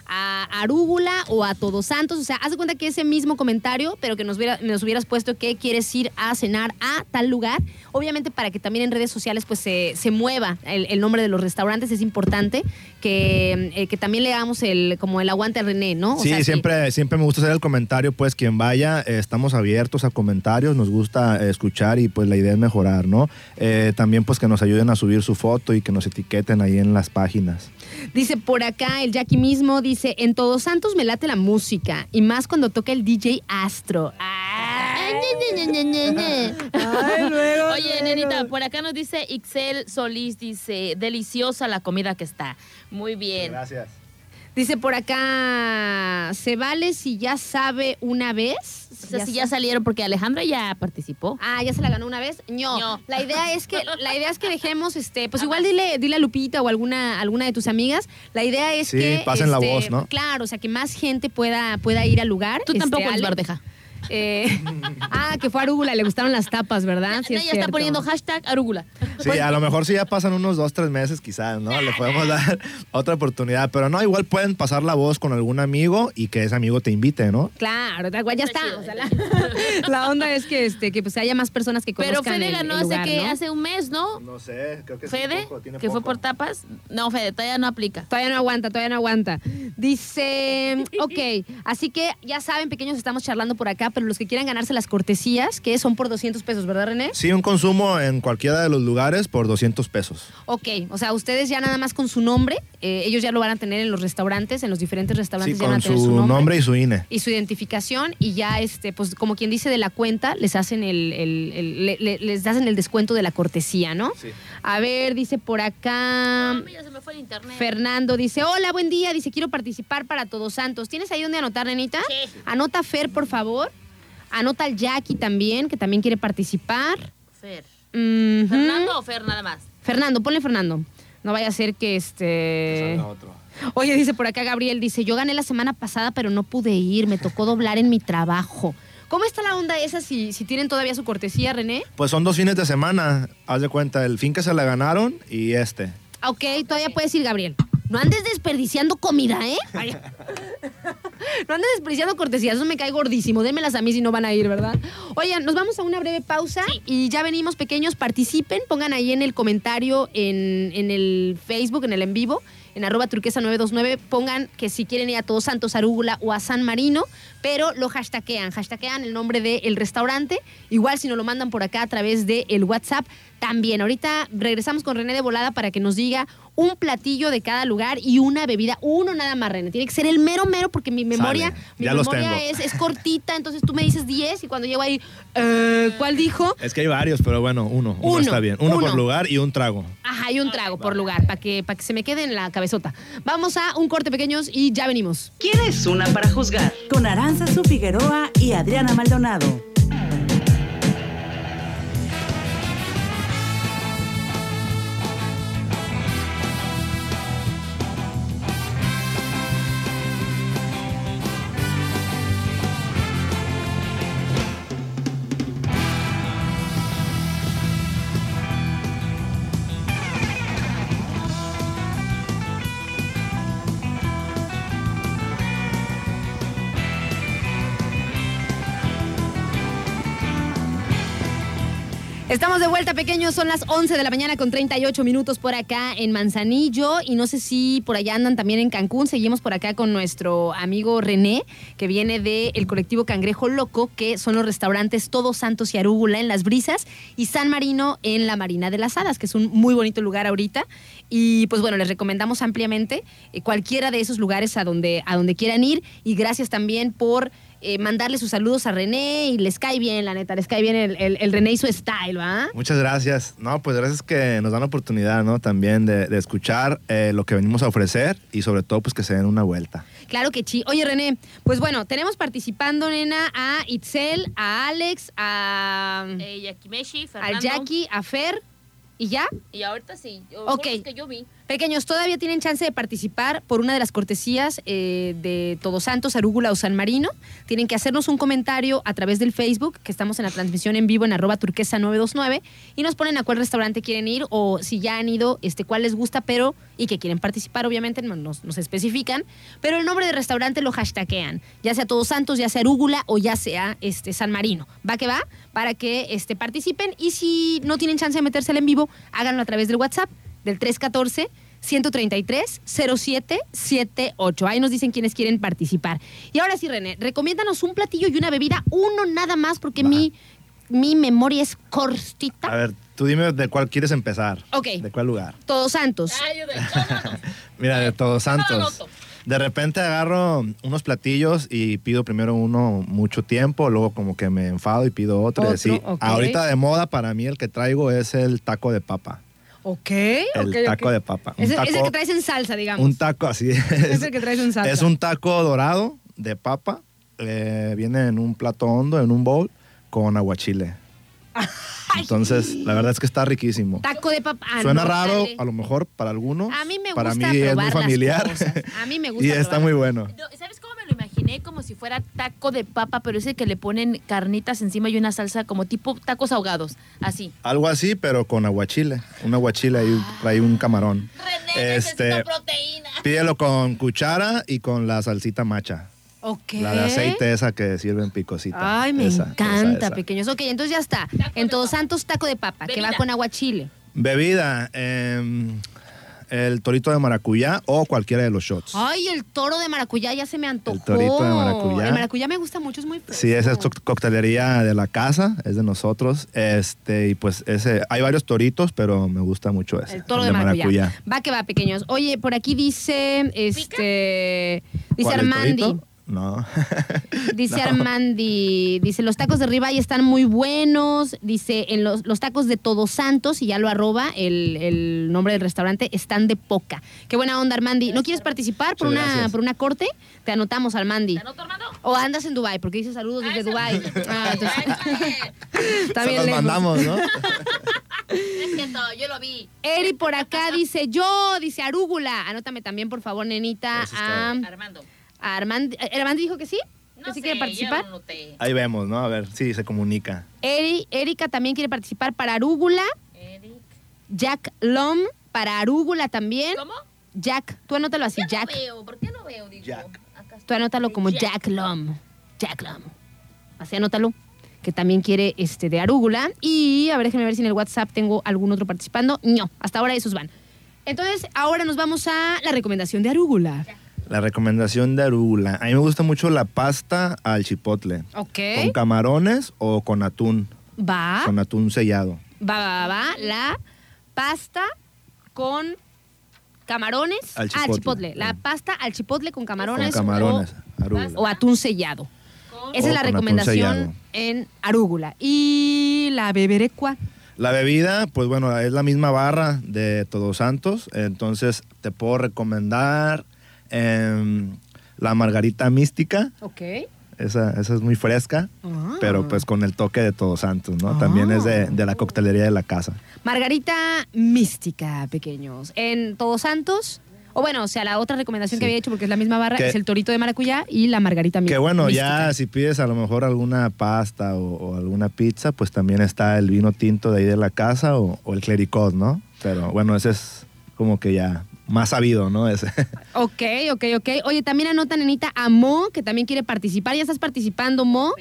a Arúgula o a Todos Santos. O sea, haz de cuenta que ese mismo comentario, pero que nos, hubiera- nos hubieras puesto que quieres ir a cenar a tal lugar. Obviamente para que también en redes sociales pues se, se mueva el, el nombre de los restaurantes, es importante que, eh, que también le damos el, como el aguante a René, ¿no? O sí, sea, siempre, siempre me gusta hacer el comentario, pues quien vaya, eh, estamos abiertos a comentarios, nos gusta eh, escuchar y pues la idea es mejorar, ¿no? También pues que nos ayuden a subir su foto y que nos etiqueten ahí en las páginas. Dice por acá el Jackie mismo, dice, en Todos Santos me late la música y más cuando toca el DJ Astro. Ay. Ay, luego, Oye, luego. nenita, por acá nos dice Ixel Solís, dice, deliciosa la comida que está. Muy bien. Gracias. Dice por acá, ¿se vale si ya sabe una vez? O sea, si ya salieron, porque Alejandra ya participó. Ah, ya se la ganó una vez. No. No. La idea es que la idea es que dejemos este, pues igual dile dile a Lupita o alguna alguna de tus amigas. La idea es Sí, que pasen la este, voz, ¿no? Claro, o sea, que más gente pueda pueda ir al lugar. Tú Este, tampoco eres bardeja. Eh, ah, que fue a Arúgula, le gustaron las tapas, ¿verdad? Sí, Ella está cierto. poniendo hashtag arúgula. Sí, a lo mejor si ya pasan unos dos, tres meses quizás, ¿no? Le podemos dar otra oportunidad, pero no, igual pueden pasar la voz con algún amigo y que ese amigo te invite, ¿no? Claro, tal cual, ya Está o sea, la, la onda es que este que pues haya más personas que Pero conozcan Fede el- ganó el hace que ¿no? hace un mes, ¿no? No sé, creo que Fede, que fue por tapas. No, Fede, todavía no aplica. Todavía no aguanta, todavía no aguanta. Dice, ok, así que ya saben, pequeños, estamos charlando por acá, pero los que quieran ganarse las cortesías, que son por 200 pesos, ¿verdad, René? Sí, un consumo en cualquiera de los lugares por 200 pesos. Ok, o sea, ustedes ya nada más con su nombre, eh, ellos ya lo van a tener en los restaurantes, en los diferentes Sí, restaurantes van con a tener su su nombre. nombre y su INE. y su identificación y ya este pues como quien dice de la cuenta les hacen el, el- el- le- le- les hacen el descuento de la cortesía no Sí. a ver dice por acá Hombre, ya se me fue el internet. Fernando dice, hola, buen día. Dice, quiero participar para Todos Santos. ¿Tienes ahí donde anotar, nenita? Sí. Anota Fer, por favor. Anota al Jackie también, que también quiere participar. Fer. ¿Fernando o Fer nada más? Fernando, ponle Fernando. No vaya a ser que este... Oye, dice por acá Gabriel, dice, yo gané la semana pasada, pero no pude ir, me tocó doblar en mi trabajo. ¿Cómo está la onda esa si, si tienen todavía su cortesía, René? Pues son dos fines de semana, haz de cuenta, el fin que se la ganaron y este. Ok, todavía puedes ir, Gabriel. No andes desperdiciando comida, ¿eh? Ay. No andes desperdiciando cortesías, eso me cae gordísimo. Démelas a mí si no van a ir, ¿verdad? Oigan, nos vamos a una breve pausa y ya venimos, pequeños. Participen, pongan ahí en el comentario, en, en el Facebook, en el en vivo, en arroba turquesa 929, pongan que si quieren ir a Todos Santos, Arúgula o a San Marino, pero lo hashtaguean, hashtaguean el nombre del restaurante. Igual si nos lo mandan por acá a través del el WhatsApp, también. Ahorita regresamos con René de Volada para que nos diga un platillo de cada lugar y una bebida. Uno nada más, René. Tiene que ser el mero mero porque mi memoria, Sale. mi Ya memoria es, es cortita. Entonces tú me dices 10 y cuando llego ahí, eh, ¿cuál dijo? Es que hay varios, pero bueno, uno. Uno, Uno, está bien. Uno, uno. por lugar y un trago. Ajá, y un trago por lugar para que, para que se me quede en la cabezota. Vamos a un corte pequeños y ya venimos. ¿Quién es una para juzgar? Con Aranzazu Figueroa y Adriana Maldonado. Estamos de vuelta, pequeños. Son las 11 de la mañana con 38 minutos por acá en Manzanillo. Y no sé si por allá andan también en Cancún. Seguimos por acá con nuestro amigo René, que viene del colectivo Cangrejo Loco, que son los restaurantes Todos Santos y Arúgula en Las Brisas y San Marino en la Marina de las Hadas, que es un muy bonito lugar ahorita. Y pues bueno, les recomendamos ampliamente eh, cualquiera de esos lugares a donde, a donde quieran ir. Y gracias también por eh, mandarle sus saludos a René y les cae bien, la neta, les cae bien el, el- el René y su style, ¿va? Muchas gracias. No, pues gracias que nos dan la oportunidad, ¿no? También de, de escuchar eh, lo que venimos a ofrecer y sobre todo, pues que se den una vuelta. Claro que sí. Oye, René, pues bueno, tenemos participando, nena, a Itzel, a Alex, a, Eh, Yakimeshi, a Fernando. Jackie, a Fer y ya. Y ahorita sí. yo- Ok. que yo vi. Pequeños, todavía tienen chance de participar por una de las cortesías eh, de Todos Santos, Arúgula o San Marino. Tienen que hacernos un comentario a través del Facebook, que estamos en la transmisión en vivo en arroba turquesa 929, y nos ponen a cuál restaurante quieren ir o si ya han ido, este, cuál les gusta, pero y que quieren participar, obviamente no- nos, nos especifican, pero el nombre del restaurante lo hashtaguean, ya sea Todos Santos, ya sea Arúgula o ya sea este, San Marino. Va que va, para que este, participen y si no tienen chance de meterse en vivo, háganlo a través del WhatsApp del 314 133 0778. Ahí nos dicen quiénes quieren participar. Y ahora sí, René, recomiéndanos un platillo y una bebida, uno nada más, porque Va. mi, mi memoria es cortita. A ver, tú dime de cuál quieres empezar. Ok. ¿De cuál lugar? Todos Santos. Mira, de Todos Santos. De repente agarro unos platillos y pido primero uno mucho tiempo, luego como que me enfado y pido otro. y Otro, así. Ahorita de moda para mí el que traigo es el taco de papa. Ok, El taco de papa. Un Ese, ese taco- que traes en salsa, digamos. Un taco así es. Es el que traes en salsa. Es un taco dorado de papa. eh, viene en un plato hondo, en un bowl, con aguachile. Entonces, la verdad es que está riquísimo. Taco de papa. Ah, Suena raro, a lo mejor para algunos. A mí me para gusta mí es muy las familiar. cosas. A mí me gusta y está probar muy bueno. No, ¿Sabes cómo imaginé? Como si fuera taco de papa, pero ese que le ponen carnitas encima y una salsa como tipo tacos ahogados. Así. Algo así, pero con aguachile. Un aguachile y trae un camarón. René, Este, proteína. Pídelo con cuchara y con la salsita macha. Ok. La de aceite esa que sirven picosita. Ay, me Esa, encanta, esa, esa. pequeños. Ok, entonces ya está. En Todos Santos, taco de papa, que va con aguachile. Bebida, em, el torito de maracuyá o cualquiera de los shots. Ay, el toro de maracuyá ya se me antojó. El torito de maracuyá. El maracuyá me gusta mucho, es muy fresco. Sí, esa es co- coctelería de la casa, es de nosotros. Este, y pues ese, hay varios toritos, pero me gusta mucho ese. El toro de, maracuyá. maracuyá. Va que va, pequeños. Oye, por aquí dice, este, dice ¿Cuál, el Armandi. No. Dice No. Armandi, dice, los tacos de ribeye están muy buenos. Dice, en los, los tacos de Todos Santos, y ya lo arroba, el, el nombre del restaurante, están de poca. Qué buena onda, Armandi. ¿No quieres participar por una, gracias. por una corte? Te anotamos, Armandi. ¿Te anoto, Armando? O andas en Dubai porque dice saludos desde Dubai. Ah, entonces- Está Se bien los lejos. mandamos, ¿no? Es cierto, yo lo vi. Eri por acá dice yo, dice Arúgula. Anótame también, por favor, nenita. Eso es A, Armando. A Armandi. ¿Armandi dijo que sí? No ¿Que sí sé, quiere participar? yo lo noté. Ahí vemos, ¿no? A ver, sí, se comunica. Eri, Erika también quiere participar para Arúgula. Eric. Jack Lom para Arúgula también. ¿Cómo? Jack, tú anótalo así, Jack. no veo. ¿Por qué no veo? Digo, Jack. Tú anótalo como Jack Lom. Jack Lom. Así anótalo. Que también quiere este de Arúgula. Y a ver, déjenme ver si en el WhatsApp tengo algún otro participando. No, hasta ahora esos van. Entonces, ahora nos vamos a la recomendación de Arúgula. La recomendación de Arugula. A mí me gusta mucho la pasta al chipotle. Ok. Con camarones o con atún. Va. Con atún sellado. Va, va, va, va. La pasta con camarones. Al Ah, chipotle. chipotle. La Sí. pasta al chipotle con camarones. Con camarones. O, Arugula. o atún sellado. Esa es la recomendación en Arúgula. Y la beberecua. La bebida, pues bueno, es la misma barra de Todos Santos. Entonces te puedo recomendar em, la margarita mística. Ok. Esa, esa es muy fresca, Ah. pero pues con el toque de Todos Santos, ¿no? También es de, de la coctelería de la casa. Margarita mística, pequeños. En Todos Santos. O bueno, o sea, la otra recomendación que había hecho, porque es la misma barra, Que- es el torito de maracuyá y la margarita mi- Que bueno, mística. ya si pides a lo mejor alguna pasta o, o alguna pizza, pues también está el vino tinto de ahí de la casa o, o el clericot, ¿no? Pero bueno, ese es como que ya más sabido, ¿no? Ese. Ok, ok, ok. Oye, también anota, nenita, a Mo, que también quiere participar. ¿Ya estás participando, Mo?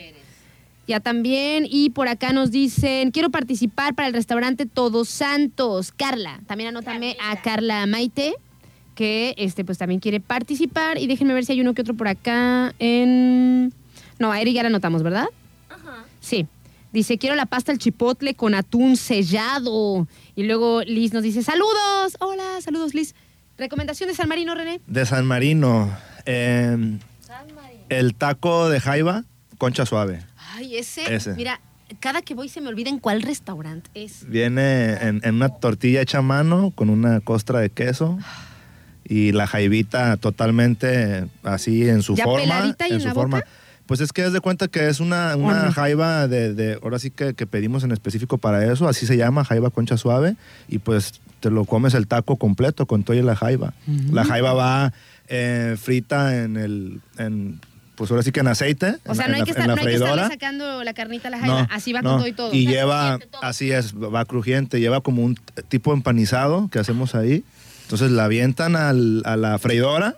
Ya también. Y por acá nos dicen, quiero participar para el restaurante Todos Santos. Carla, también anótame a Carla Maite, que este, pues también quiere participar. Y déjenme ver si hay uno que otro por acá en... No, a Eric ya la anotamos, ¿verdad? Ajá. Sí. Dice, quiero la pasta al chipotle con atún sellado. Y luego Liz nos dice, saludos. Hola, saludos, Liz. ¿Recomendación de San Marino, René? De San Marino, em, el taco de jaiba, concha suave. Ay, ese, Ese. Mira, cada que voy se me olvida en cuál restaurante es. Viene en, en una tortilla hecha a mano con una costra de queso y la jaivita totalmente así en su ¿Ya forma. peladita y en su la forma. boca? Pues es que es de cuenta que es una, una no? jaiba de, de- ahora sí que, que pedimos en específico para eso, así se llama, jaiba concha suave, y pues te lo comes el taco completo con todo y la jaiba. La jaiba va eh, frita en el, en, pues ahora sí que en aceite, O en sea, la- no hay que, la- estar, no hay que estarle freidora. sacando la carnita a la jaiba. Así va no. con todo y todo. Y lleva, así es, va crujiente, lleva como un tipo empanizado que hacemos ahí. Entonces la avientan al- a la freidora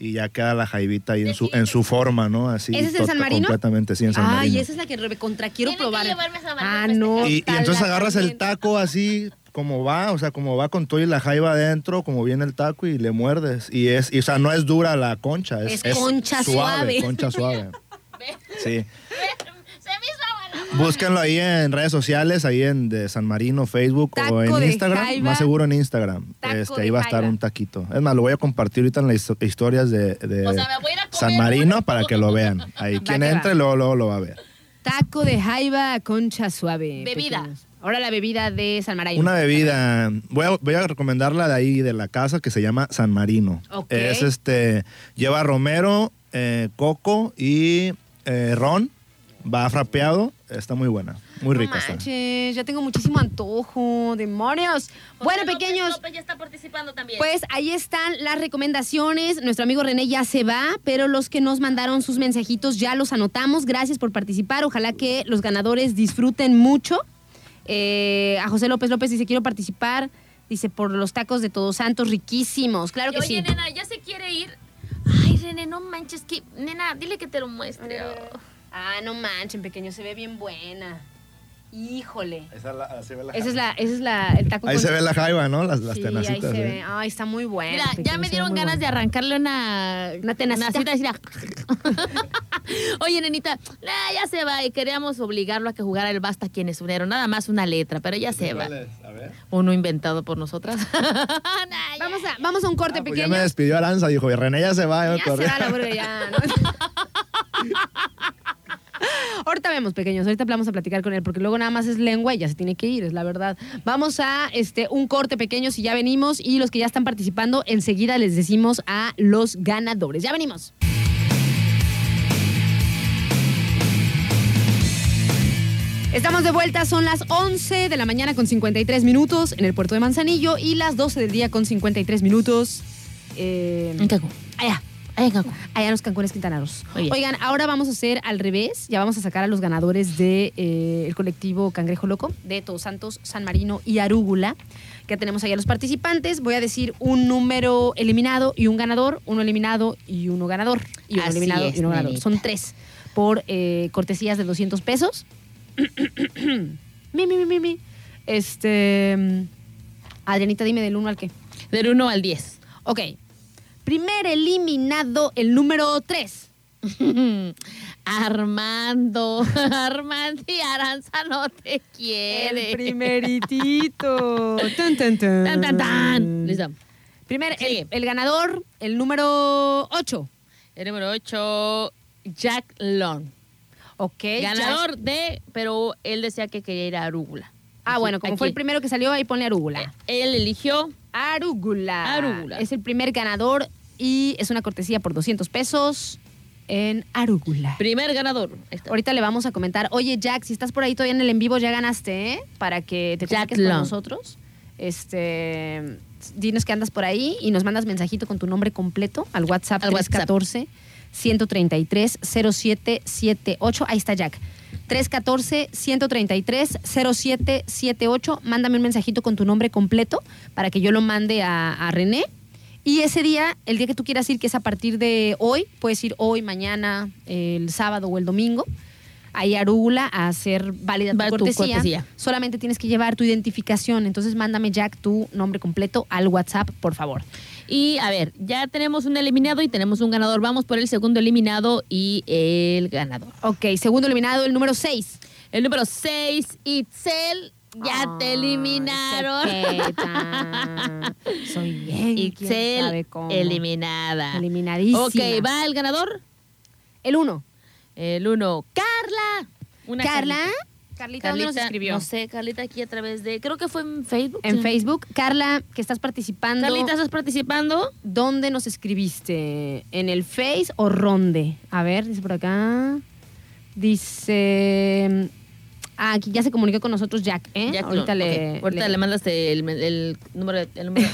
y ya queda la jaivita ahí en su, en su forma, ¿no? Así. ¿Ese es en to- San Marino? Completamente, sí, en San Ay, Marino. esa es la que contra quiero Tiene que probar. llevarme a San Marino Ah, no. Y, y tal, entonces agarras el taco así como va, o sea, como va con todo y la jaiba adentro, como viene el taco y le muerdes. Y es, y, o sea, no es dura la concha, es, Es concha suave. Concha suave. Sí. Búsquenlo ahí en redes sociales, ahí en de San Marino, Facebook Taco o en Instagram. jaiba. Más seguro en Instagram. Taco Este, ahí va a estar un taquito. Es más, lo voy a compartir ahorita en las histo- historias de, O sea, San Marino uno. para que lo vean. Ahí Va quien entre, luego, luego lo va a ver. Taco de jaiba concha suave. Bebida. pequeños. Ahora la bebida de San Marino. Una bebida, voy a, voy a recomendarla de ahí de la casa que se llama San Marino. Ok. Es este, lleva romero, eh, coco y eh, ron, va frapeado, está muy buena, muy No rica está. manches, ya tengo muchísimo antojo, demonios. bueno, José López pequeños, López ya está participando también. Pues ahí están las recomendaciones. Nuestro amigo René ya se va, pero los que nos mandaron sus mensajitos ya los anotamos. Gracias por participar. Ojalá que los ganadores disfruten mucho. Eh, a José López López dice, quiero participar. Dice, por los tacos de Todos Santos, riquísimos. Claro que Oye, sí. nena, ya se quiere ir. Ay, René, no manches, que. Nena, dile que te lo muestre. oh. Ah, no manchen, pequeño, se ve bien buena. Híjole. Esa, ve la es, la, ese es la, el taco Ahí con- se ve la jaiba, ¿no? Las, las Sí, ahí tenacitas. se ¿eh? ve. Ay, está muy buena. Mira, ya me dieron ganas buena. de arrancarle una. Una tenacita. cita y decir, Oye, nenita, nah, ya se va. Y queríamos obligarlo a que jugara el basta quienes unieron. Nada más una letra, pero ya se va. ¿Cuál Uno inventado por nosotras. Nah, ya. Vamos a, vamos a un corte Ah, pues pequeño. ya me despidió Aranza, dijo, y René ya se va. Ya se corrí". va la ya, ¿no? Ahorita vemos, pequeños, ahorita vamos a platicar con él, porque luego nada más es lengua y ya se tiene que ir, es la verdad. Vamos a este un corte pequeño si ya venimos y los que ya están participando, enseguida les decimos a los ganadores. Ya venimos. Estamos de vuelta, son las 11 de la mañana con 53 minutos en el puerto de Manzanillo y las 12 del día con 53 minutos eh, En Cancún. allá. Ay, en Cancún. Allá en los Cancunes Quintanaros. Oigan, ahora vamos a hacer al revés. Ya vamos a sacar a los ganadores del de, eh, el colectivo Cangrejo Loco, de Todos Santos, San Marino y Arúgula. Que tenemos ahí a los participantes. Voy a decir un número eliminado y un ganador, uno eliminado y uno ganador. Y uno Así eliminado es, y uno ganador. Son tres por eh, cortesías de 200 pesos. mi, mi, mi, mi, mi. Este. mm, Adrianita, dime del 1 al qué. Del 1 al 10. Ok. Primer eliminado, el número 3. Armando, Armando y Aranza no te quiere. El primeritito. Tan, tan, tan. Tan, tan, tan. Listo. Primer, el, el ganador, el número 8. El número 8, Jack Long. Ok. Ganador de, pero él decía que quería ir a Arúgula. Ah, bueno, como fue el primero que salió, ahí ponle Arúgula. Él eligió Arúgula. Arúgula. Es el primer ganador y es una cortesía por 200 pesos en Arúgula. primer ganador. Ahorita le vamos a comentar, oye Jack, si estás por ahí todavía en el en vivo ya ganaste, ¿eh? Para que te comuniques con nosotros. Este, dinos que andas por ahí y nos mandas mensajito con tu nombre completo al WhatsApp Al WhatsApp. 314 133 0778. Ahí está Jack. 314 133 0778. Mándame un mensajito con tu nombre completo para que yo lo mande a, a René. Y ese día, el día que tú quieras ir, que es a partir de hoy, puedes ir hoy, mañana, el sábado o el domingo, ahí a Arúgula a hacer válida tu cortesía. Solamente tienes que llevar tu identificación. Entonces, mándame, Jack, tu nombre completo al WhatsApp, por favor. Y a ver, ya tenemos un eliminado y tenemos un ganador. Vamos por el segundo eliminado y el ganador. Ok, segundo eliminado, el número 6. El número 6, Itzel. Ya te eliminaron. Soy bien. quién sabe Itzel cómo. eliminada. Eliminadísima. Ok, va el ganador. El 1. El uno, Carla. Una Carla. Carlita. Carlita, ¿dónde nos escribió? No sé, Carlita aquí a través de, creo que fue en Facebook. En. Facebook. Carla, que estás participando. Carlita, ¿estás participando? ¿Dónde nos escribiste? ¿En el Face o Ronde? A ver, dice por acá. Dice. Ah, aquí ya se comunicó con nosotros Jack, ¿eh? Jack Ahorita le. ok. Ahorita le- le, mandaste el, el número, el,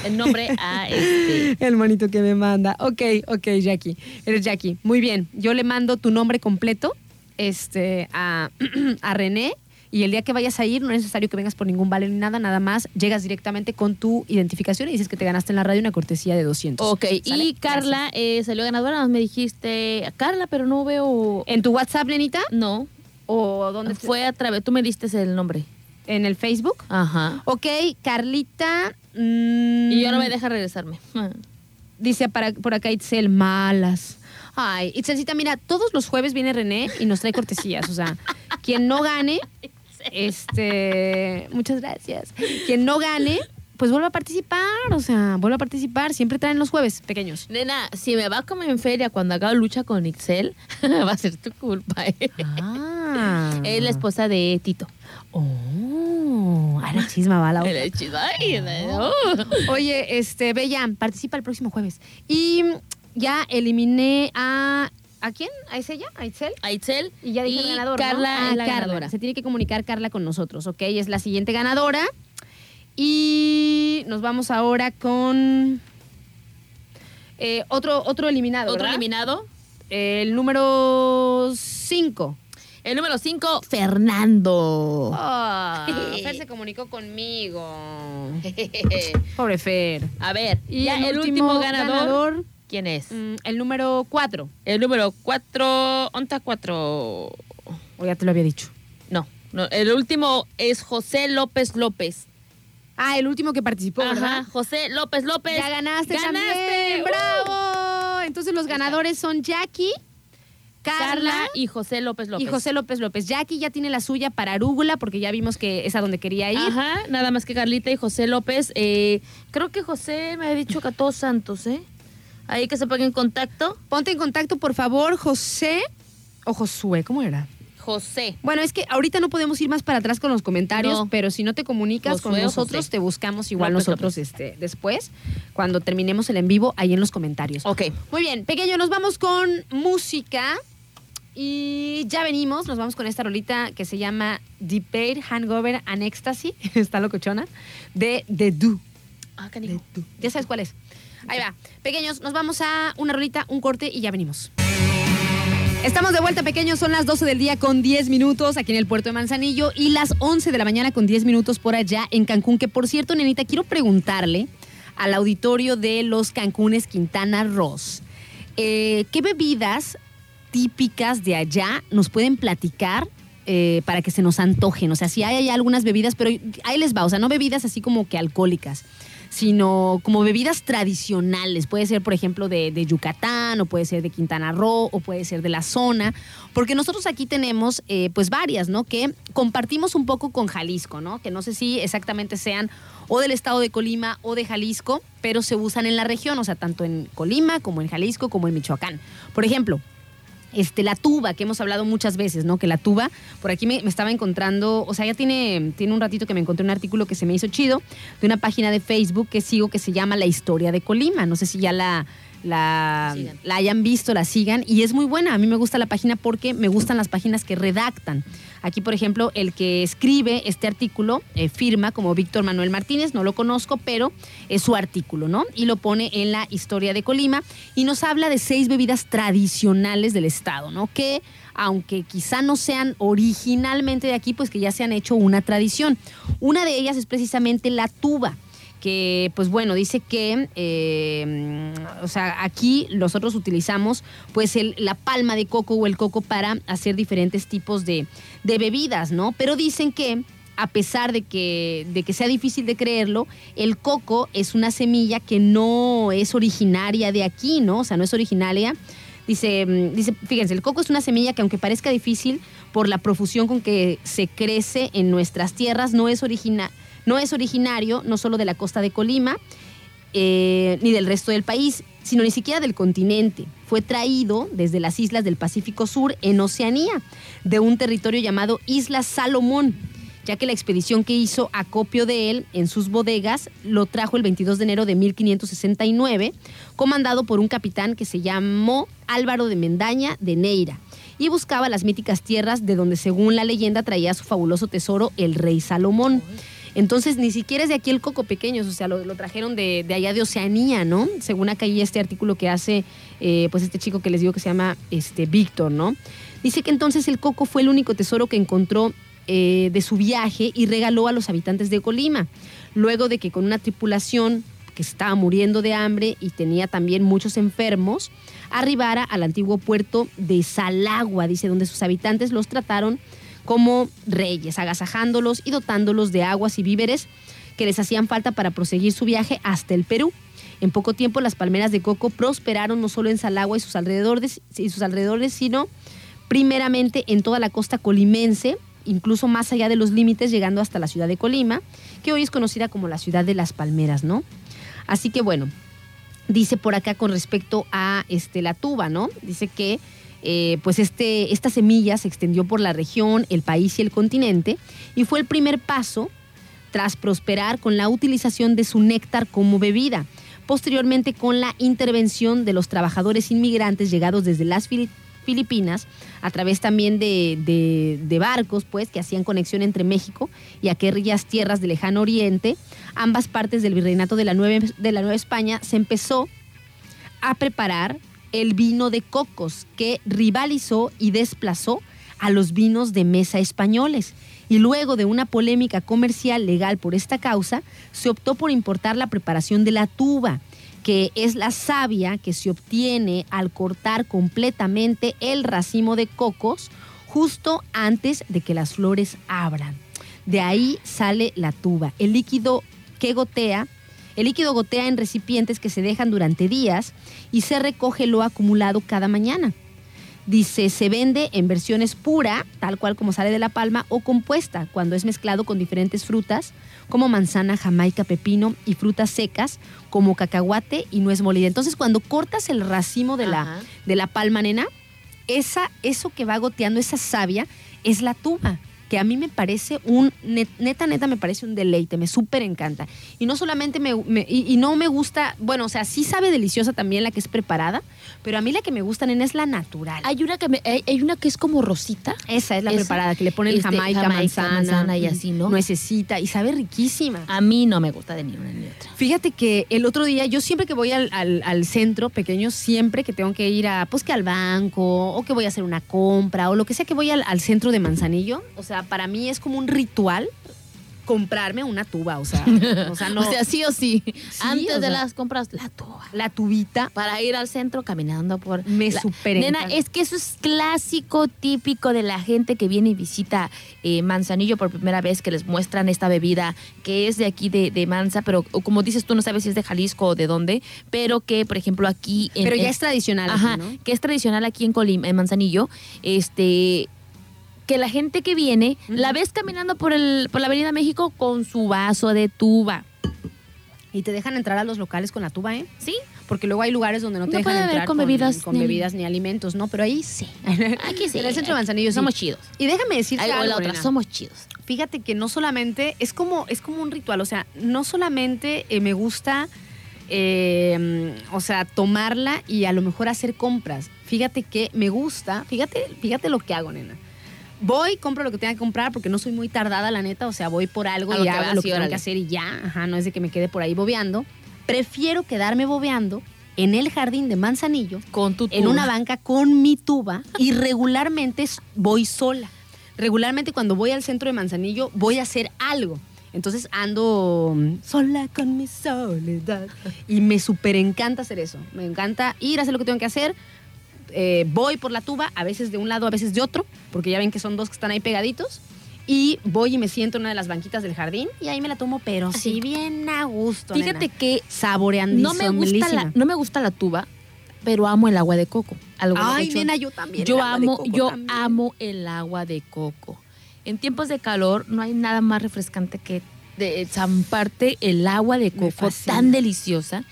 el nombre a este. El monito que me manda. Ok, ok, Jackie. Eres Jackie. Muy bien. Yo le mando tu nombre completo este, a, a René. Y el día que vayas a ir, no es necesario que vengas por ningún vale ni nada, nada más. Llegas directamente con tu identificación y dices que te ganaste en la radio una cortesía de 200. Ok, ¿Sale? y Carla eh, salió ganadora. Me dijiste, Carla, pero no veo. ¿En tu WhatsApp, Lenita? No, ¿O dónde fue a través. Tú me diste el nombre. en el Facebook. Ajá. Ok, Carlita. mm, Y yo no me deja regresarme. Dice para, por acá Itzel, malas. Ay, Itzelcita, mira, todos los jueves viene René y nos trae cortesías. O sea, quien no gane, este. Muchas gracias. Quien no gane, pues vuelve a participar. O sea, vuelve a participar. Siempre traen los jueves pequeños. Nena, si me va como en feria cuando haga lucha con Ixel, va a ser tu culpa. ¿eh? Ah. Es la esposa de Tito. Oh, a la chisma va la otra. El chisme. Ay, oh. Oye, este, Bella, participa el próximo jueves. Y ya eliminé a. ¿A quién? ¿A ella? ¿A Itzel? A Itzel Y ya dije el ganador. ¿no? Carla Ah, es la Carla. ganadora. Se tiene que comunicar Carla con nosotros, ¿ok? Es la siguiente ganadora. Y nos vamos ahora con. eh, otro, otro eliminado. Otro ¿verdad? eliminado. El número 5. El número 5, Fernando. Fer se comunicó conmigo. Pobre Fer. A ver, Y ya el, el, último, último ganador, ganador, ¿quién es? mm, el número 4. El número 4, ¿onta 4? O ya te lo había dicho. No, no, el último es José López López. Ah, el último que participó, ¿verdad? Ajá, José López López. Ya ganaste, ¡Ganaste! también. ¡Uh! ¡Bravo! Entonces los ganadores son Jackie, Carla, Carla y José López López. y José López López. Jackie ya tiene la suya para Arúgula porque ya vimos que es a donde quería ir. Ajá, nada más que Carlita y José López. Eh, creo que José me ha dicho que a todos santos, ¿eh? Ahí que se ponga en contacto. Ponte en contacto, por favor, José o Josué, ¿cómo era? José. Bueno, es que ahorita no podemos ir más para atrás con los comentarios, No. pero si no te comunicas con Josué nosotros, te buscamos igual López nosotros este, después, cuando terminemos el en vivo, ahí en los comentarios. Ok. Muy bien, pequeño, nos vamos con música. Y ya venimos, nos vamos con esta rolita que se llama Debate Hangover and Ecstasy, está locochona, de The Do. Ah, canijo. Ya sabes cuál es. Ahí va. Pequeños, nos vamos a una rolita, un corte y ya venimos. Estamos de vuelta, pequeños. Son las 12 del día con 10 minutos aquí en el puerto de Manzanillo y las 11 de la mañana con 10 minutos por allá en Cancún. Que por cierto, nenita, quiero preguntarle al auditorio de los Cancunes Quintana Ross, eh, ¿qué bebidas típicas de allá nos pueden platicar eh, para que se nos antojen? O sea, si hay, hay algunas bebidas, pero ahí les va, o sea, no bebidas así como que alcohólicas sino como bebidas tradicionales. Puede ser, por ejemplo, de, de Yucatán, o puede ser de Quintana Roo, o puede ser de la zona, porque nosotros aquí tenemos, eh, pues, varias, ¿no? Que compartimos un poco con Jalisco, ¿no? Que no sé si exactamente sean o del estado de Colima o de Jalisco, pero se usan en la región, o sea, tanto en Colima como en Jalisco como en Michoacán. Por ejemplo, este, la tuba, que hemos hablado muchas veces, ¿no? Que la tuba, por aquí me, me estaba encontrando, o sea, ya tiene, tiene un ratito que me encontré un artículo que se me hizo chido de una página de Facebook que sigo que se llama La Historia de Colima. No sé si ya la, la, la hayan visto, la sigan. Y es muy buena. A mí me gusta la página porque me gustan las páginas que redactan. Aquí, por ejemplo, el que escribe este artículo eh, firma como Víctor Manuel Martínez, no lo conozco, pero es su artículo, ¿no? Y lo pone en la historia de Colima y nos habla de seis bebidas tradicionales del estado, ¿no? Que aunque quizá no sean originalmente de aquí, pues que ya se han hecho una tradición. Una de ellas es precisamente la tuba que pues bueno, dice que, eh, o sea, aquí nosotros utilizamos pues la palma de coco o el coco para hacer diferentes tipos de, de bebidas, ¿no? Pero dicen que a pesar de que, de que sea difícil de creerlo, el coco es una semilla que no es originaria de aquí, ¿no? O sea, no es originaria. Dice, mm, dice, fíjense, el coco es una semilla que aunque parezca difícil por la profusión con que se crece en nuestras tierras, no es, origina- no es originario no solo de la costa de Colima, eh, ni del resto del país, sino ni siquiera del continente. Fue traído desde las islas del Pacífico Sur en Oceanía, de un territorio llamado Isla Salomón, ya que la expedición que hizo acopio de él en sus bodegas lo trajo el 22 de enero de 1569, comandado por un capitán que se llamó Álvaro de Mendaña de Neira, y buscaba las míticas tierras de donde según la leyenda traía su fabuloso tesoro el rey Salomón. Entonces, ni siquiera es de aquí el coco pequeño, o sea, lo, trajeron de, allá de Oceanía, ¿no? Según acá hay este artículo que hace, eh, pues este chico que les digo que se llama este, Víctor, ¿no? Dice que entonces el coco fue el único tesoro que encontró eh, de su viaje y regaló a los habitantes de Colima. Luego de que con una tripulación que estaba muriendo de hambre y tenía también muchos enfermos, arribara al antiguo puerto de Salagua, dice, donde sus habitantes los trataron como reyes, agasajándolos y dotándolos de aguas y víveres que les hacían falta para proseguir su viaje hasta el Perú. En poco tiempo las palmeras de coco prosperaron no solo en Salagua y sus alrededores, y sus alrededores sino primeramente en toda la costa colimense, incluso más allá de los límites, llegando hasta la ciudad de Colima, que hoy es conocida como la ciudad de las palmeras, ¿no? Así que bueno, dice por acá con respecto a este, la tuba, ¿no? Dice que eh, pues este, esta semilla se extendió por la región, el país y el continente y fue el primer paso tras prosperar con la utilización de su néctar como bebida. Posteriormente, con la intervención de los trabajadores inmigrantes llegados desde las Fili- Filipinas, a través también de, de- de barcos, pues, que hacían conexión entre México y aquellas tierras del lejano oriente, ambas partes del virreinato de la Nueva, de la Nueva España, se empezó a preparar el vino de cocos que rivalizó y desplazó a los vinos de mesa españoles. Y luego de una polémica comercial legal por esta causa, se optó por importar la preparación de la tuba, que es la savia que se obtiene al cortar completamente el racimo de cocos justo antes de que las flores abran. De ahí sale la tuba, el líquido que gotea el líquido gotea en recipientes que se dejan durante días y se recoge lo acumulado cada mañana. Dice, se vende en versiones pura, tal cual como sale de la palma, o compuesta, cuando es mezclado con diferentes frutas, como manzana, jamaica, pepino y frutas secas, como cacahuate y nuez molida. Entonces, cuando cortas el racimo de la, de la palma, nena, esa, eso que va goteando, esa savia, es la tuba. Que a mí me parece un, net- neta, neta, me parece un deleite, me súper encanta. Y no solamente me, me- y, y no me gusta, bueno, o sea, sí sabe deliciosa también la que es preparada, pero a mí la que me gusta, nena, es la natural. Hay una que me- hay, hay una que es como rosita. Esa es la Esa, preparada, que le ponen este, jamaica, jamaica, manzana, manzana y así, ¿no? Nuececita, y sabe riquísima. A mí no me gusta de ni una ni otra. Fíjate que el otro día, yo siempre que voy al, al- al centro pequeño, siempre que tengo que ir a, pues que al banco, o que voy a hacer una compra, o lo que sea que voy al, al centro de Manzanillo, o sea, para mí es como un ritual comprarme una tuba, o sea, o sea, no, O sea, sí o sí. Antes o de sea. las compras, la tuba. la tubita Para ir al centro caminando por. me la- super Nena, encanta. es que eso es clásico, típico de la gente que viene y visita eh, Manzanillo por primera vez, que les muestran esta bebida que es de aquí de, de Manza, pero como dices tú, no sabes si es de Jalisco o de dónde, pero que, por ejemplo, aquí. en- Pero ya es tradicional, aquí, Ajá, ¿no? que es tradicional aquí en Colima, en Manzanillo, este que la gente que viene la ves caminando por el por la Avenida México con su vaso de tuba. Y te dejan entrar a los locales con la tuba, ¿eh? ¿Sí? Porque luego hay lugares donde no te No dejan puede haber entrar con bebidas con ni- bebidas ni alimentos, ¿no? Pero ahí sí. Aquí sí. En el centro de Manzanillo sí. somos chidos. Y déjame decirte Ay, algo, la otra, somos chidos. Fíjate que no solamente, es como, es como un ritual, o sea, no solamente eh, me gusta, eh, o sea, tomarla y a lo mejor hacer compras. Fíjate que me gusta, fíjate, fíjate lo que hago, nena. Voy, compro lo que tenga que comprar porque no soy muy tardada, la neta, o sea, voy por algo A y lo que hago vas lo que tengo órale. que hacer y ya, ajá, no es de que me quede por ahí bobeando. Prefiero quedarme bobeando en el jardín de Manzanillo Con tu en tuba. una banca con mi tuba y regularmente s- voy sola. Regularmente cuando voy al centro de Manzanillo voy a hacer algo. Entonces ando mm, sola con mi soledad. Y me súper encanta hacer eso. Me encanta ir a hacer lo que tengo que hacer. Eh, voy por la tuba, a veces de un lado, a veces de otro, porque ya ven que son dos que están ahí pegaditos. Y voy y me siento en una de las banquitas del jardín y ahí me la tomo, pero Así. sí bien a gusto. Fíjate nena. que saboreando. no me gusta la, no me gusta la tuba, pero amo el agua de coco. Algo Ay, nena, yo también. Yo amo, yo también. amo el agua de coco. En tiempos de calor no hay nada más refrescante que de zamparte el agua de coco tan deliciosa.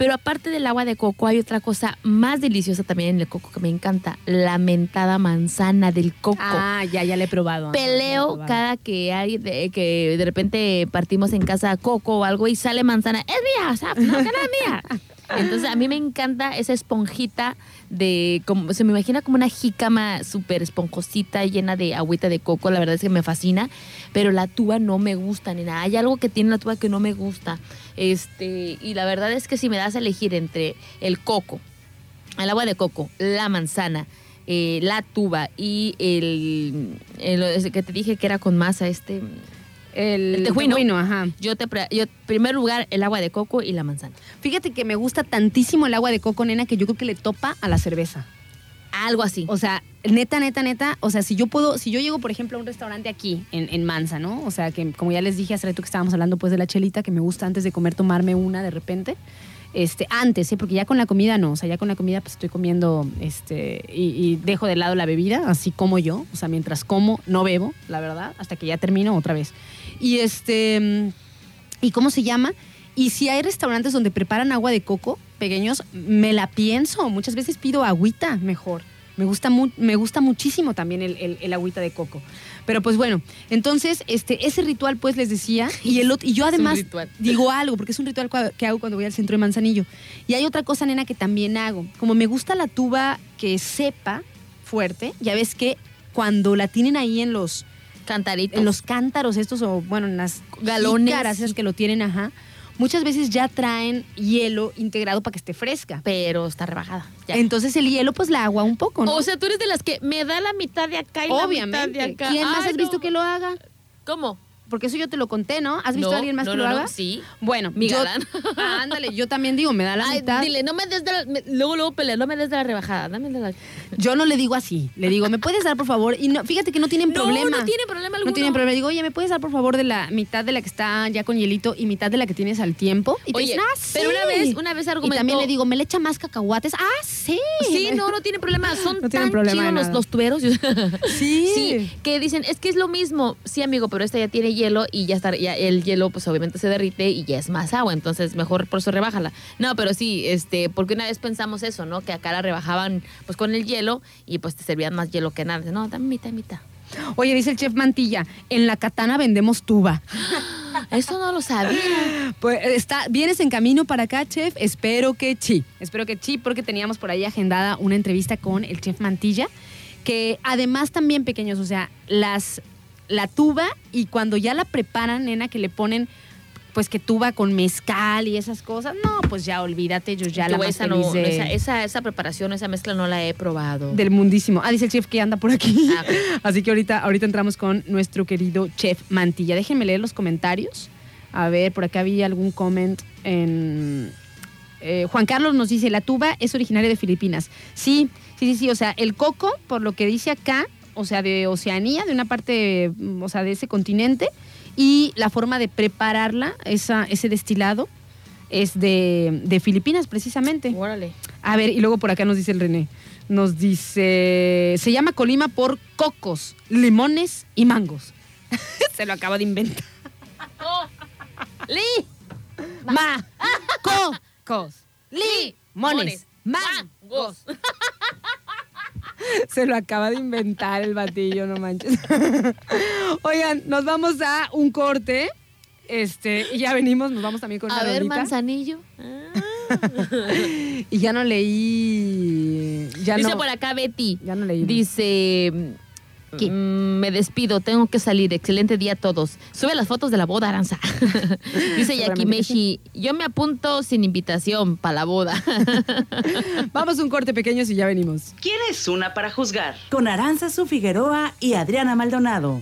Pero aparte del agua de coco hay otra cosa más deliciosa también en el coco que me encanta, la mentada manzana del coco. Ah, ya, ya le he probado. he Peleo probado. cada que hay de, que de repente partimos en casa coco o algo y sale manzana, es mía, o sea, no que no es mía. Entonces a mí me encanta esa esponjita de, como, se me imagina como una jícama súper esponjosita llena de agüita de coco, la verdad es que me fascina, pero la tuba no me gusta ni nada. Hay algo que tiene la tuba que no me gusta. Este, y la verdad es que si me das a elegir entre el coco, el agua de coco, la manzana, eh, la tuba y el, el- ese que te dije que era con masa, este, El, El tejuino. ajá. yo te, yo, primer lugar, el agua de coco y la manzana. Fíjate que me gusta tantísimo el agua de coco, nena, que yo creo que le topa a la cerveza. Algo así. O sea, neta, neta, neta, o sea, si yo puedo, si yo llego, por ejemplo, a un restaurante aquí, en, en Mansa, ¿no? O sea, que como ya les dije hace rato que estábamos hablando pues de la chelita, que me gusta antes de comer tomarme una de repente. Este, antes, ¿eh? porque ya con la comida no, o sea, ya con la comida pues estoy comiendo, este, y, y dejo de lado la bebida, así como yo, o sea, mientras como no bebo, la verdad, hasta que ya termino otra vez. Y este, ¿y cómo se llama? Y si hay restaurantes donde preparan agua de coco, pequeños, me la pienso. Muchas veces pido agüita mejor. Me gusta, mu- me gusta muchísimo también el, el- el agüita de coco. Pero pues bueno, entonces este, ese ritual pues les decía, y, el, y yo además digo algo, porque es un ritual que hago cuando voy al centro de Manzanillo. Y hay otra cosa, nena, que también hago. Como me gusta la tuba que sepa fuerte, ya ves que cuando la tienen ahí en los, Cantaritos. en los cántaros estos o bueno, en las Galones. esas que lo tienen, ajá. Muchas veces ya traen hielo integrado para que esté fresca. Pero está rebajada. ya. Entonces el hielo pues la agua un poco, ¿no? O sea, tú eres de las que me da la mitad de acá y la mitad Obviamente. de acá. ¿Quién más Ay, has visto que lo haga? ¿Cómo? Porque eso yo te lo conté, ¿no? ¿Has visto No, a alguien más no, que lo no, haga? sí. Bueno, Mi yo- galán. Ah, ándale, yo también digo, me da la Ay, mitad. dile, no me des de la, me- luego, luego pelea, no me des de la rebajada, dame de la... Yo no le digo así, le digo, ¿me puedes dar por favor? Y no, fíjate que no tienen problema. no tiene problema alguno. No tienen problema. Digo, oye, ¿me puedes dar por favor de la mitad de la que está ya con hielito y mitad de la que tienes al tiempo? Y te Oye, dicen, ah, sí. pero una vez- una vez Y argumentó- también le digo, ¿me le echa más cacahuates? Ah, sí. Sí, no, no tiene problema. Son tan problema chidos los, los tuberos. Sí. Sí, que dicen, es que es lo mismo. Sí, amigo, pero esta ya tiene hielo y ya está, ya el hielo pues obviamente se derrite y ya es más agua, entonces mejor por eso rebájala. No, pero sí, este, porque una vez pensamos eso, ¿no? Que acá la rebajaban pues con el hielo y pues te servían más hielo que nada. No, dame mitad, mitad. Oye, dice el chef Mantilla, en la katana vendemos tuba. Eso no lo sabía. Pues está, vienes en camino para acá, chef. Espero que sí. Espero que sí, porque teníamos por ahí agendada una entrevista con el chef Mantilla, que además también pequeños, o sea, las la tuba y cuando ya la preparan, nena, que le ponen pues que tuba con mezcal y esas cosas, no, pues ya olvídate, yo ya Yo la esa, no- esa, esa, esa preparación, esa mezcla no la he probado. del mundísimo. Ah, dice el chef que anda por aquí. Ah. Así que ahorita, ahorita entramos con nuestro querido chef Mantilla. Déjenme leer los comentarios. A ver, por acá había algún comment en... eh, Juan Carlos nos dice, la tuba es originaria de Filipinas. Sí, sí, sí, sí. O sea, el coco, por lo que dice acá, o sea, de Oceanía, de una parte, mm, o sea, de ese continente, y la forma de prepararla, esa, ese destilado, es de, de Filipinas precisamente. Órale. A ver, y luego por acá nos dice el René. Nos dice, se llama Colima por cocos, limones y mangos. se lo acaba de inventar. ¡Li! Ma, cocos, limones, mangos. Se lo acaba de inventar el batillo, no manches. Oigan, nos vamos a un corte. Este, y ya venimos, nos vamos también con A ver, manzanillo. Y ya no leí. Ya Dice no, por acá Betty. ya no leí. Dice. ¿Qué? mm, me despido, tengo que salir. Excelente día a todos. Sube las fotos de la boda, Aranza. Dice Seguramente Yakimeshi, yo me apunto sin invitación para la boda. Vamos a un corte pequeño y ya venimos. ¿Quién es una para juzgar? Con Aranzazu Figueroa y Adriana Maldonado.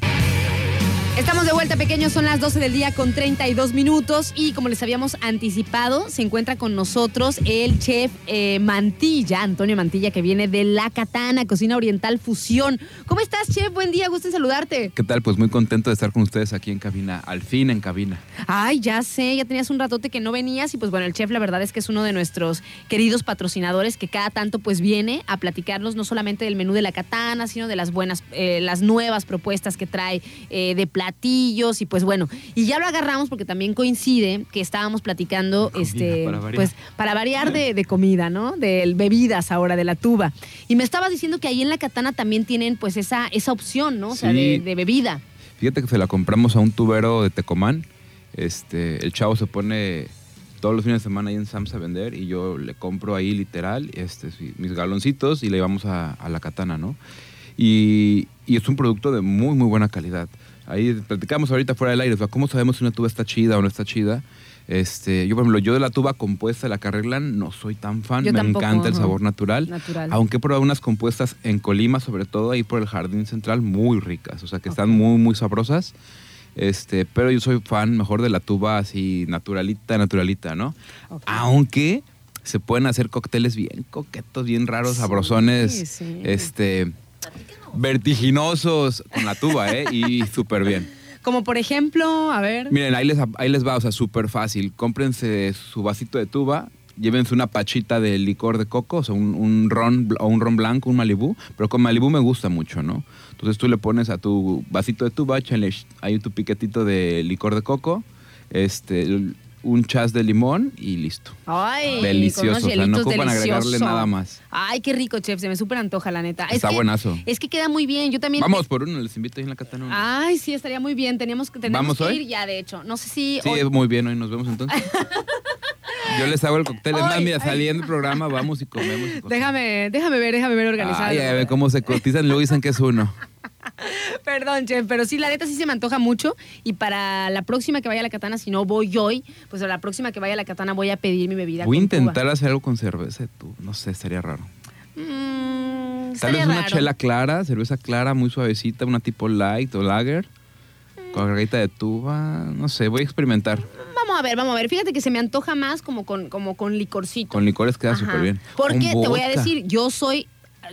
Estamos de vuelta, pequeños. Son las 12 del día con 32 minutos. Y como les habíamos anticipado, se encuentra con nosotros el chef eh, Mantilla, Antonio Mantilla, que viene de La Katana, Cocina Oriental Fusión. ¿Cómo estás, chef? Buen día, gusto en saludarte. ¿Qué tal? Pues muy contento de estar con ustedes aquí en cabina, al fin en cabina. Ay, ya sé, ya tenías un ratote que no venías. Y pues bueno, el chef, la verdad es que es uno de nuestros queridos patrocinadores que cada tanto pues viene a platicarnos no solamente del menú de La Katana, sino de las buenas, eh, las nuevas propuestas que trae eh, de platillos. Y pues bueno, y ya lo agarramos porque también coincide que estábamos platicando, Comida, este, para variar. pues para variar de, de comida, ¿no? De bebidas ahora, de la tuba. Y me estabas diciendo que ahí en La Katana también tienen pues esa, esa opción, ¿no? O sea, Sí. de, de bebida. Fíjate que se la compramos a un tubero de Tecomán. Este, el chavo se pone todos los fines de semana ahí en Sams a vender y yo le compro ahí literal este, mis galoncitos y le llevamos a, a la katana, ¿no? Y, y es un producto de muy, muy buena calidad. Ahí platicamos ahorita fuera del aire, o sea, ¿cómo sabemos si una tuba está chida o no está chida? Este, yo, por ejemplo, yo de la tuba compuesta, la que arreglan, no soy tan fan. Yo Me tampoco, encanta el ajá. sabor natural. Natural. Aunque he probado unas compuestas en Colima, sobre todo ahí por el Jardín Central, muy ricas. O sea, que están muy, muy sabrosas. Este, pero yo soy fan mejor de la tuba así naturalita, naturalita, ¿no? Aunque Se pueden hacer cócteles bien coquetos, bien raros, sabrosones, sí. este, vertiginosos con la tuba, ¿eh? Y súper bien. Como por ejemplo, a ver. Miren, ahí les, ahí les va, o sea, súper fácil. Cómprense su vasito de tuba, llévense una pachita de licor de coco, o sea, un, un ron o un ron blanco, un Malibú, pero con Malibú me gusta mucho, ¿no? Entonces tú le pones a tu vasito de tuba, échale ahí tu piquetito de licor de coco, este, un chas de limón y listo. Ay, Delicioso, con unos o sea, no ocupan agregarle nada más. Ay, qué rico, chef. Se me súper antoja, la neta. Es Está que- buenazo. Es que queda muy bien. Yo también. Vamos por uno, les invito ahí en la catana. Ay, sí, estaría muy bien. Teníamos, tenemos ¿Vamos que hoy? ir ya, de hecho. No sé si. Sí, hoy- muy bien, hoy nos vemos entonces. Yo les hago el cóctel. Es más, mira, saliendo del programa, vamos y comemos. Y. Déjame, déjame ver, déjame ver organizado. Ay, a ver cómo se cotizan luego dicen que es uno. Perdón, chef, pero sí, la neta sí se me antoja mucho. Y para la próxima que vaya a la katana, si no voy hoy, pues a la próxima que vaya a la katana voy a pedir mi bebida. Voy a intentar hacer algo con cerveza, tú. No sé, estaría raro. Mm, Tal vez una raro. chela clara, cerveza clara, muy suavecita, una tipo light o lager, con garganta de tuba. No sé, voy a experimentar. Vamos a ver, vamos a ver. Fíjate que se me antoja más como con, como con licorcito. Con licores queda súper bien. Porque te voy a decir, yo soy,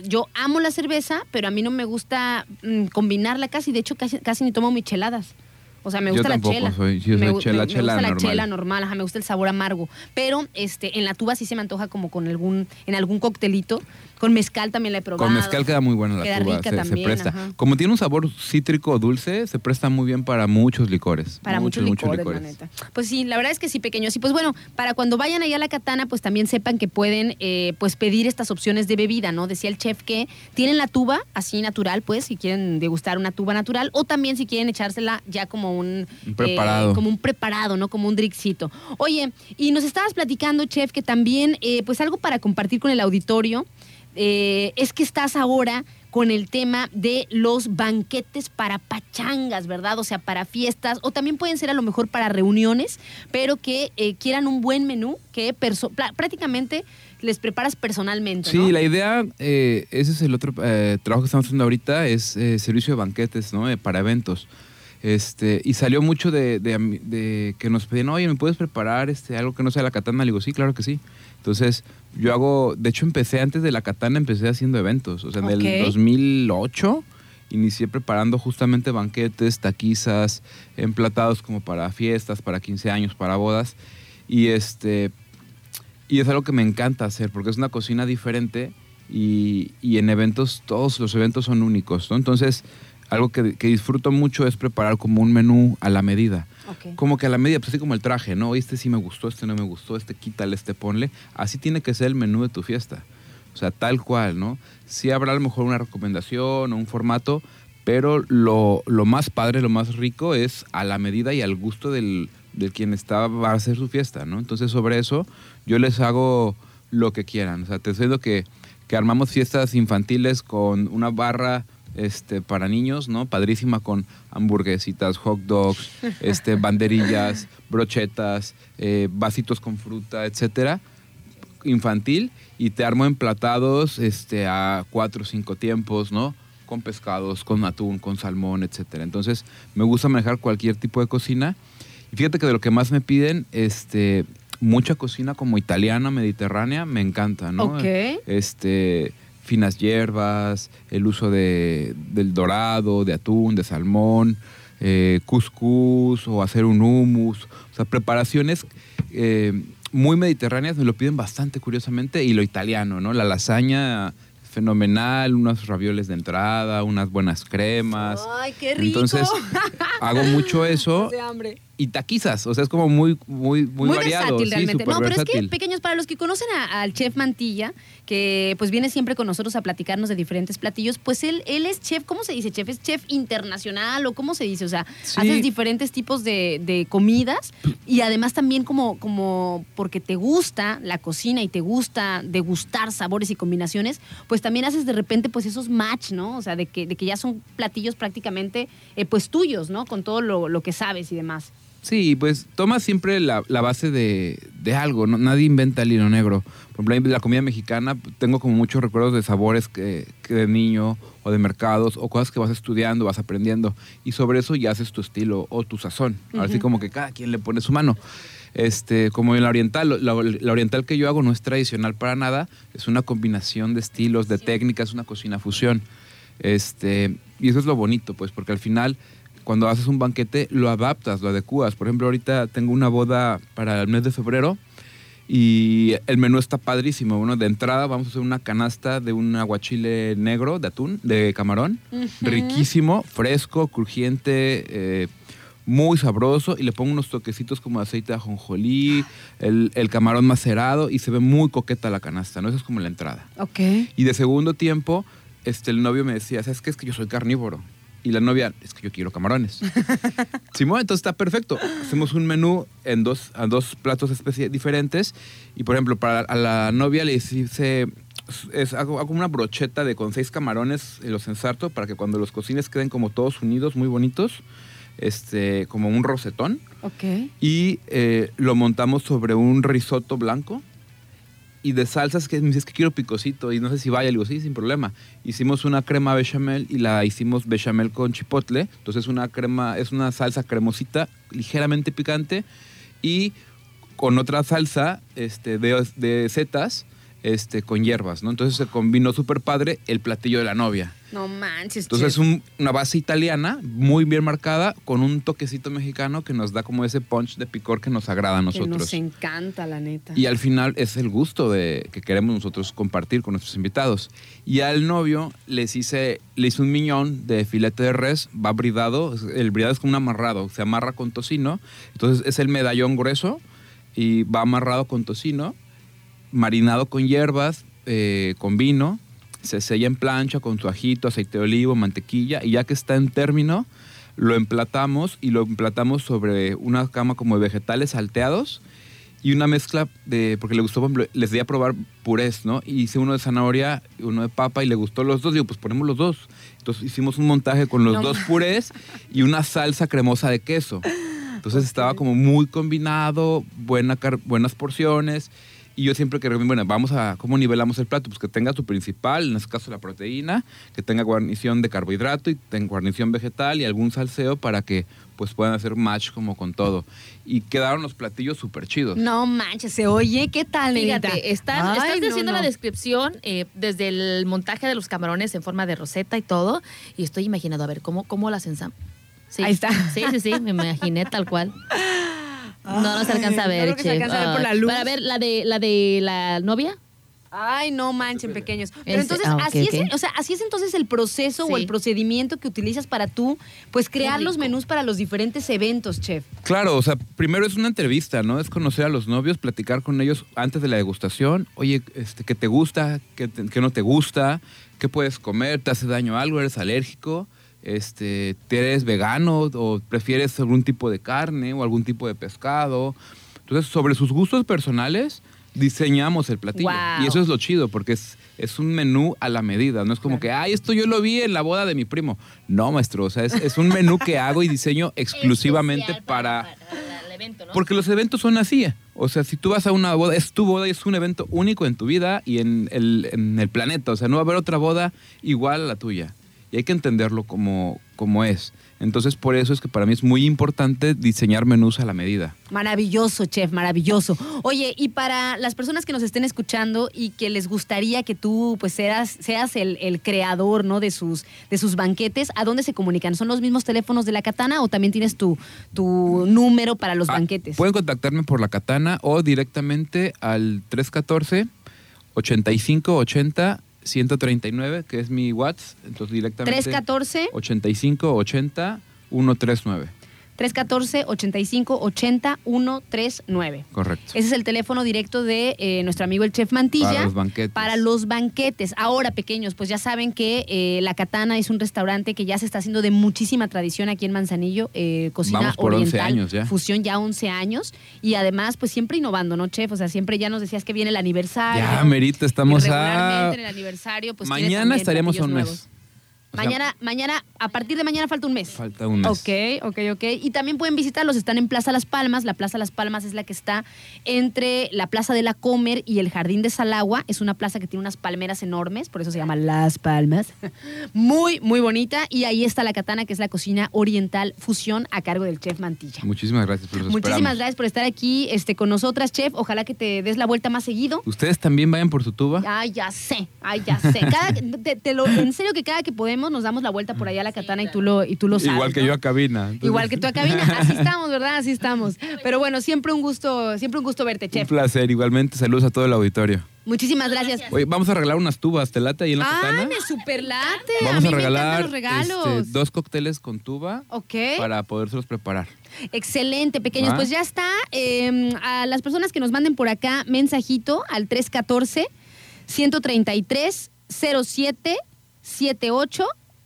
yo amo la cerveza, pero a mí no me gusta mm, combinarla casi. De hecho, casi, casi ni tomo micheladas. O sea, me Yo gusta la tampoco chela. soy- yo me, soy gu- chela, me- me chela gusta la normal. chela normal, ajá, me gusta el sabor amargo. Pero este, en la tuba sí se me antoja como con algún, en algún coctelito. Con mezcal también la he probado. Con mezcal queda muy buena la Queda tuba, rica se, se también, presta. ajá. Como tiene un sabor cítrico dulce, se presta muy bien para muchos licores. Para muchos, licores, la neta. Pues sí, la verdad es que sí, pequeños. Y pues bueno, para cuando vayan allá a la katana, pues también sepan que pueden eh, pues pedir estas opciones de bebida, ¿no? Decía el chef que tienen la tuba así natural, pues, si quieren degustar una tuba natural, o también si quieren echársela ya como un, Un preparado. eh, como un preparado, ¿no? Como un drinkcito. Oye, y nos estabas platicando, chef, que también, eh, pues algo para compartir con el auditorio, eh, es que estás ahora con el tema de los banquetes para pachangas, ¿verdad? O sea, para fiestas, o también pueden ser a lo mejor para reuniones, pero que eh, quieran un buen menú que prácticamente les preparas personalmente. Sí, ¿no? la idea, eh, ese es el otro eh, trabajo que estamos haciendo ahorita, es eh, servicio de banquetes, ¿no? Eh, para eventos. Este, y salió mucho de, de ami- de que nos pedían, oye, ¿me puedes preparar este, algo que no sea la katana? Le digo, sí, claro que sí. Entonces, yo hago, de hecho, empecé antes de la katana, empecé haciendo eventos. O sea, en el 2008 inicié preparando justamente banquetes, taquizas, emplatados como para fiestas, para 15 años, para bodas. Y este, y es algo que me encanta hacer porque es una cocina diferente y, y en eventos, todos los eventos son únicos, ¿no? Entonces, algo que, que disfruto mucho es preparar como un menú a la medida. Como que a la medida, pues así como el traje, ¿no? Este sí me gustó, este no me gustó, este quítale, este ponle. Así tiene que ser el menú de tu fiesta. O sea, tal cual, ¿no? Sí habrá a lo mejor una recomendación o un formato, pero lo, lo más padre, lo más rico es a la medida y al gusto del, del quien está, va a hacer su fiesta, ¿no? Entonces, sobre eso, yo les hago lo que quieran. O sea, te estoy diciendo que, que armamos fiestas infantiles con una barra este, para niños, ¿no? Padrísima con hamburguesitas, hot dogs, este, banderillas, brochetas, eh, vasitos con fruta, etcétera infantil y te armo emplatados este, a cuatro o cinco tiempos, ¿no? Con pescados, con atún, con salmón, etcétera. Entonces, me gusta manejar cualquier tipo de cocina. Y fíjate que de lo que más me piden, este, mucha cocina como italiana, mediterránea, me encanta, ¿no? Ok. Este, finas hierbas, el uso de, del dorado, de atún, de salmón, eh, couscous o hacer un hummus. O sea, preparaciones eh, muy mediterráneas me lo piden bastante curiosamente y lo italiano, ¿no? La lasaña fenomenal, unos ravioles de entrada, unas buenas cremas. Ay, qué rico. Entonces, hago mucho eso Hace hambre. Y taquizas, o sea, es como muy muy muy, Muy variado, versátil realmente. No, pero es que, pequeños, para los que conocen al chef Mantilla, que pues viene siempre con nosotros a platicarnos de diferentes platillos, pues él, él es chef, ¿cómo se dice chef? ¿Es chef internacional o cómo se dice? O sea, Sí. haces diferentes tipos de, de comidas y además también como, como porque te gusta la cocina y te gusta degustar sabores y combinaciones, pues también haces de repente pues esos match, ¿no? O sea, de que, de que ya son platillos prácticamente eh, pues tuyos, ¿no? Con todo lo, lo que sabes y demás. Sí, pues toma siempre la, la base de, de algo, ¿no? nadie inventa el hilo negro. Por ejemplo, la comida mexicana, tengo como muchos recuerdos de sabores que, que de niño o de mercados o cosas que vas estudiando, vas aprendiendo y sobre eso ya haces tu estilo o tu sazón. Así como que cada quien le pone su mano. Este, como en la oriental, la, la oriental que yo hago no es tradicional para nada, es una combinación de estilos, de técnicas, una cocina fusión. Este, y eso es lo bonito, pues, porque al final, cuando haces un banquete, lo adaptas, lo adecuas. Por ejemplo, ahorita tengo una boda para el mes de febrero y el menú está padrísimo. Bueno, de entrada vamos a hacer una canasta de un aguachile negro de atún, de camarón, riquísimo, fresco, crujiente, eh, muy sabroso y le pongo unos toquecitos como aceite de ajonjolí, el, el camarón macerado y se ve muy coqueta la canasta, ¿no? Eso es como la entrada. Ok. Y de segundo tiempo, este, el novio me decía, ¿sabes qué? Es que yo soy carnívoro. Y la novia, es que yo quiero camarones. Simón, entonces está perfecto. Hacemos un menú en dos, a dos platos diferentes. Y por ejemplo, para a la novia le hice, es, hago, hago una brocheta de con seis camarones y los ensarto para que cuando los cocines queden como todos unidos, muy bonitos. Este, como un rosetón. Ok. Y eh, lo montamos sobre un risotto blanco. Y de salsas que me dice, es que quiero picosito y no sé si vaya. Le digo, sí, sin problema. Hicimos una crema bechamel y la hicimos bechamel con chipotle. Entonces una crema, es una salsa cremosita, ligeramente picante. Y con otra salsa este, de, de setas este, con hierbas, ¿no? Entonces se combinó súper padre el platillo de la novia. No manches. Entonces es un- una base italiana muy bien marcada con un toquecito mexicano que nos da como ese punch de picor que nos agrada a Que nosotros. nos encanta, la neta. Y al final es el gusto de que queremos nosotros compartir con nuestros invitados. Y al novio les hice, le hice un miñón de filete de res, va bridado, el bridado es como un amarrado, se amarra con tocino, entonces es el medallón grueso y va amarrado con tocino, marinado con hierbas, eh, con vino, se sella en plancha con su ajito, aceite de olivo, mantequilla y ya que está en término, lo emplatamos y lo emplatamos sobre una cama como de vegetales salteados y una mezcla de, porque le gustó, por ejemplo, les di a probar purés, ¿no? Y hice uno de zanahoria, uno de papa y le gustó los dos. Digo, pues ponemos los dos. Entonces hicimos un montaje con los No dos purés y una salsa cremosa de queso. Entonces estaba como muy combinado, buena buenas porciones. Y yo siempre que bueno, vamos a, ¿cómo nivelamos el plato? Pues que tenga su principal, en este caso la proteína, que tenga guarnición de carbohidrato y tenga guarnición vegetal y algún salseo para que pues puedan hacer match como con todo. Y quedaron los platillos súper chidos. No manches, se oye, ¿qué tal? Fíjate, estás, Ay, estás no, diciendo no. la descripción eh, desde el montaje de los camarones en forma de roseta y todo, y estoy imaginando, a ver, ¿cómo, cómo las ensam... Sí. Ahí está. Sí, sí, sí, me imaginé tal cual. No, no se alcanza a ver, no chef. alcanza a ver por la Ay, luz. Para ver la de la de la novia. Ay, no manchen, pequeños. Pero Ese- entonces, ah, así. Es, o sea, así es entonces el proceso o el procedimiento que utilizas para tú, pues, crear los menús para los diferentes eventos, chef. Claro, o sea, primero es una entrevista, ¿no? Es conocer a los novios, platicar con ellos antes de la degustación. Oye, este, ¿qué te gusta? ¿Qué, te- qué no te gusta? ¿Qué puedes comer? ¿Te hace daño algo? ¿Eres alérgico? Este, ¿te ¿Eres vegano o prefieres algún tipo de carne o algún tipo de pescado? Entonces, sobre sus gustos personales, diseñamos el platillo. Wow. Y eso es lo chido, porque es, es un menú a la medida. No es como que, ay, esto yo lo vi en la boda de mi primo. No, maestro, o sea, es, es un menú que hago y diseño exclusivamente para... el evento, ¿no? Porque los eventos son así. ¿eh? O sea, si tú vas a una boda, es tu boda y es un evento único en tu vida y en el, en el planeta. O sea, no va a haber otra boda igual a la tuya. Y hay que entenderlo como, como es. Entonces, por eso es que para mí es muy importante diseñar menús a la medida. Maravilloso, chef, maravilloso. Oye, y para las personas que nos estén escuchando y que les gustaría que tú pues seas, seas el, el creador ¿no? de, sus, de sus banquetes, ¿a dónde se comunican? ¿Son los mismos teléfonos de la katana o también tienes tu, tu número para los Ah, banquetes? Pueden contactarme por la katana o directamente al 314 8580 139, que es mi WhatsApp. Entonces, directamente. 314 8580 139. 314-85-80-139. Correcto. Ese es el teléfono directo de eh, nuestro amigo el chef Mantilla. Para los banquetes. Para los banquetes. Ahora, pequeños, pues ya saben que eh, La Katana es un restaurante que ya se está haciendo de muchísima tradición aquí en Manzanillo. eh, cocina Vamos por 11 oriental. años ya. Fusión ya 11 años. Y además, pues siempre innovando, ¿no, chef? O sea, siempre ya nos decías que viene el aniversario. Ya, Merita, estamos a. en el aniversario, pues Mañana a un mes. nuevos. Sea- mañana, mañana, a partir de mañana falta un mes. Falta un mes. Ok, ok, ok. Y también pueden visitarlos, están en Plaza Las Palmas. La Plaza Las Palmas es la que está entre la Plaza de la Comer y el Jardín de Salagua. Es una plaza que tiene unas palmeras enormes, por eso se llama Las Palmas. Muy, muy bonita. Y ahí está la Katana, que es la cocina oriental fusión a cargo del chef Mantilla. Muchísimas gracias por Muchísimas esperamos. gracias por estar aquí este, con nosotras, chef. Ojalá que te des la vuelta más seguido. Ustedes también vayan por su tuba. Ay, ya sé, ay, ya sé. Cada, te- te lo- en serio que cada que podemos nos damos la vuelta por allá a la katana y tú lo, y tú lo sabes. Igual que ¿no? yo a cabina. Entonces- Igual que tú a cabina. Así estamos, ¿verdad? Así estamos. Pero bueno, siempre un gusto, siempre un gusto verte, Un chef. placer, igualmente. Saludos a todo el auditorio. Muchísimas gracias. Oye, vamos a regalar unas tubas. ¿Te late ahí en la Ay, katana? me superlate. Vamos a, a, mí regalar los regalos. este, dos cócteles con tuba Ok. para podérselos preparar. Excelente, pequeños. ¿Va? Pues ya está. Eh, a las personas que nos manden por acá mensajito al 314 133 07 78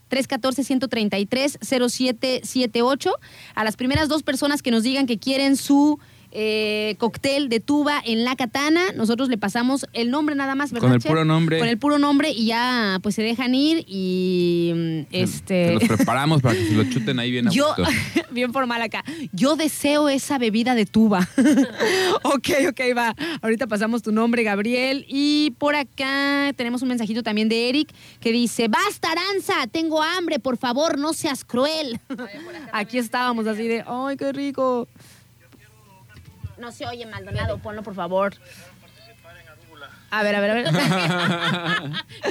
314 133 07 78 a las primeras dos personas que nos digan que quieren su eh, cóctel de tuba en la katana, nosotros le pasamos el nombre nada más, ¿verdad? Con el chef? puro nombre. Con el puro nombre y ya pues se dejan ir y mm, este Se los preparamos para que se lo chuten ahí bien a yo, gusto. bien formal acá. Yo deseo esa bebida de tuba. ok, ok, va. Ahorita pasamos tu nombre, Gabriel. Y por acá tenemos un mensajito también de Eric que dice: Basta, Aranza, tengo hambre, por favor, no seas cruel. Aquí estábamos así de: ¡Ay, qué rico! No se oye, Maldonado, ponlo por favor. A ver, a ver, a ver.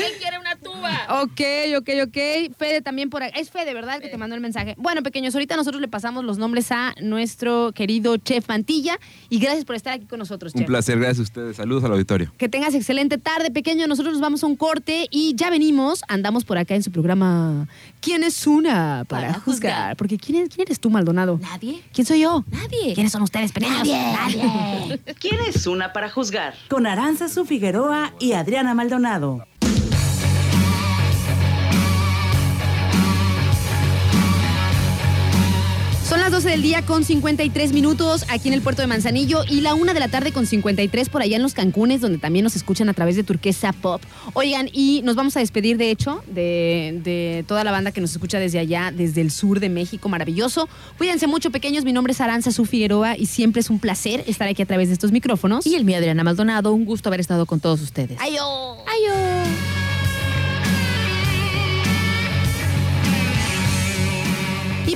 Ok, ok, ok. Fede también por acá. Es Fede, ¿verdad? El que te mandó el mensaje. Bueno, pequeños, ahorita nosotros le pasamos los nombres a nuestro querido Chef Mantilla. Y gracias por estar aquí con nosotros, Un Chef. placer, gracias a ustedes. Saludos al auditorio. Que tengas excelente tarde, pequeño. Nosotros nos vamos a un corte y ya venimos. Andamos por acá en su programa ¿Quién es una para, Para juzgar? juzgar. Porque ¿quién, es- ¿quién eres tú, Maldonado? Nadie. ¿Quién soy yo? Nadie. ¿Quiénes son ustedes, pequeños? Nadie. ¿Quién es una para juzgar? Con Aranza Figueroa y Adriana Maldonado. Las 12 del día con 53 minutos aquí en el puerto de Manzanillo y la 1 de la tarde con 53 por allá en los Cancunes, donde también nos escuchan a través de Turquesa Pop. Oigan, y nos vamos a despedir, de hecho, de, de toda la banda que nos escucha desde allá, desde el sur de México, maravilloso. Cuídense mucho, pequeños. Mi nombre es Aranza Su Figueroa y siempre es un placer estar aquí a través de estos micrófonos. Y el mío, Adriana Maldonado, un gusto haber estado con todos ustedes. ¡Ayo! ¡Ayo!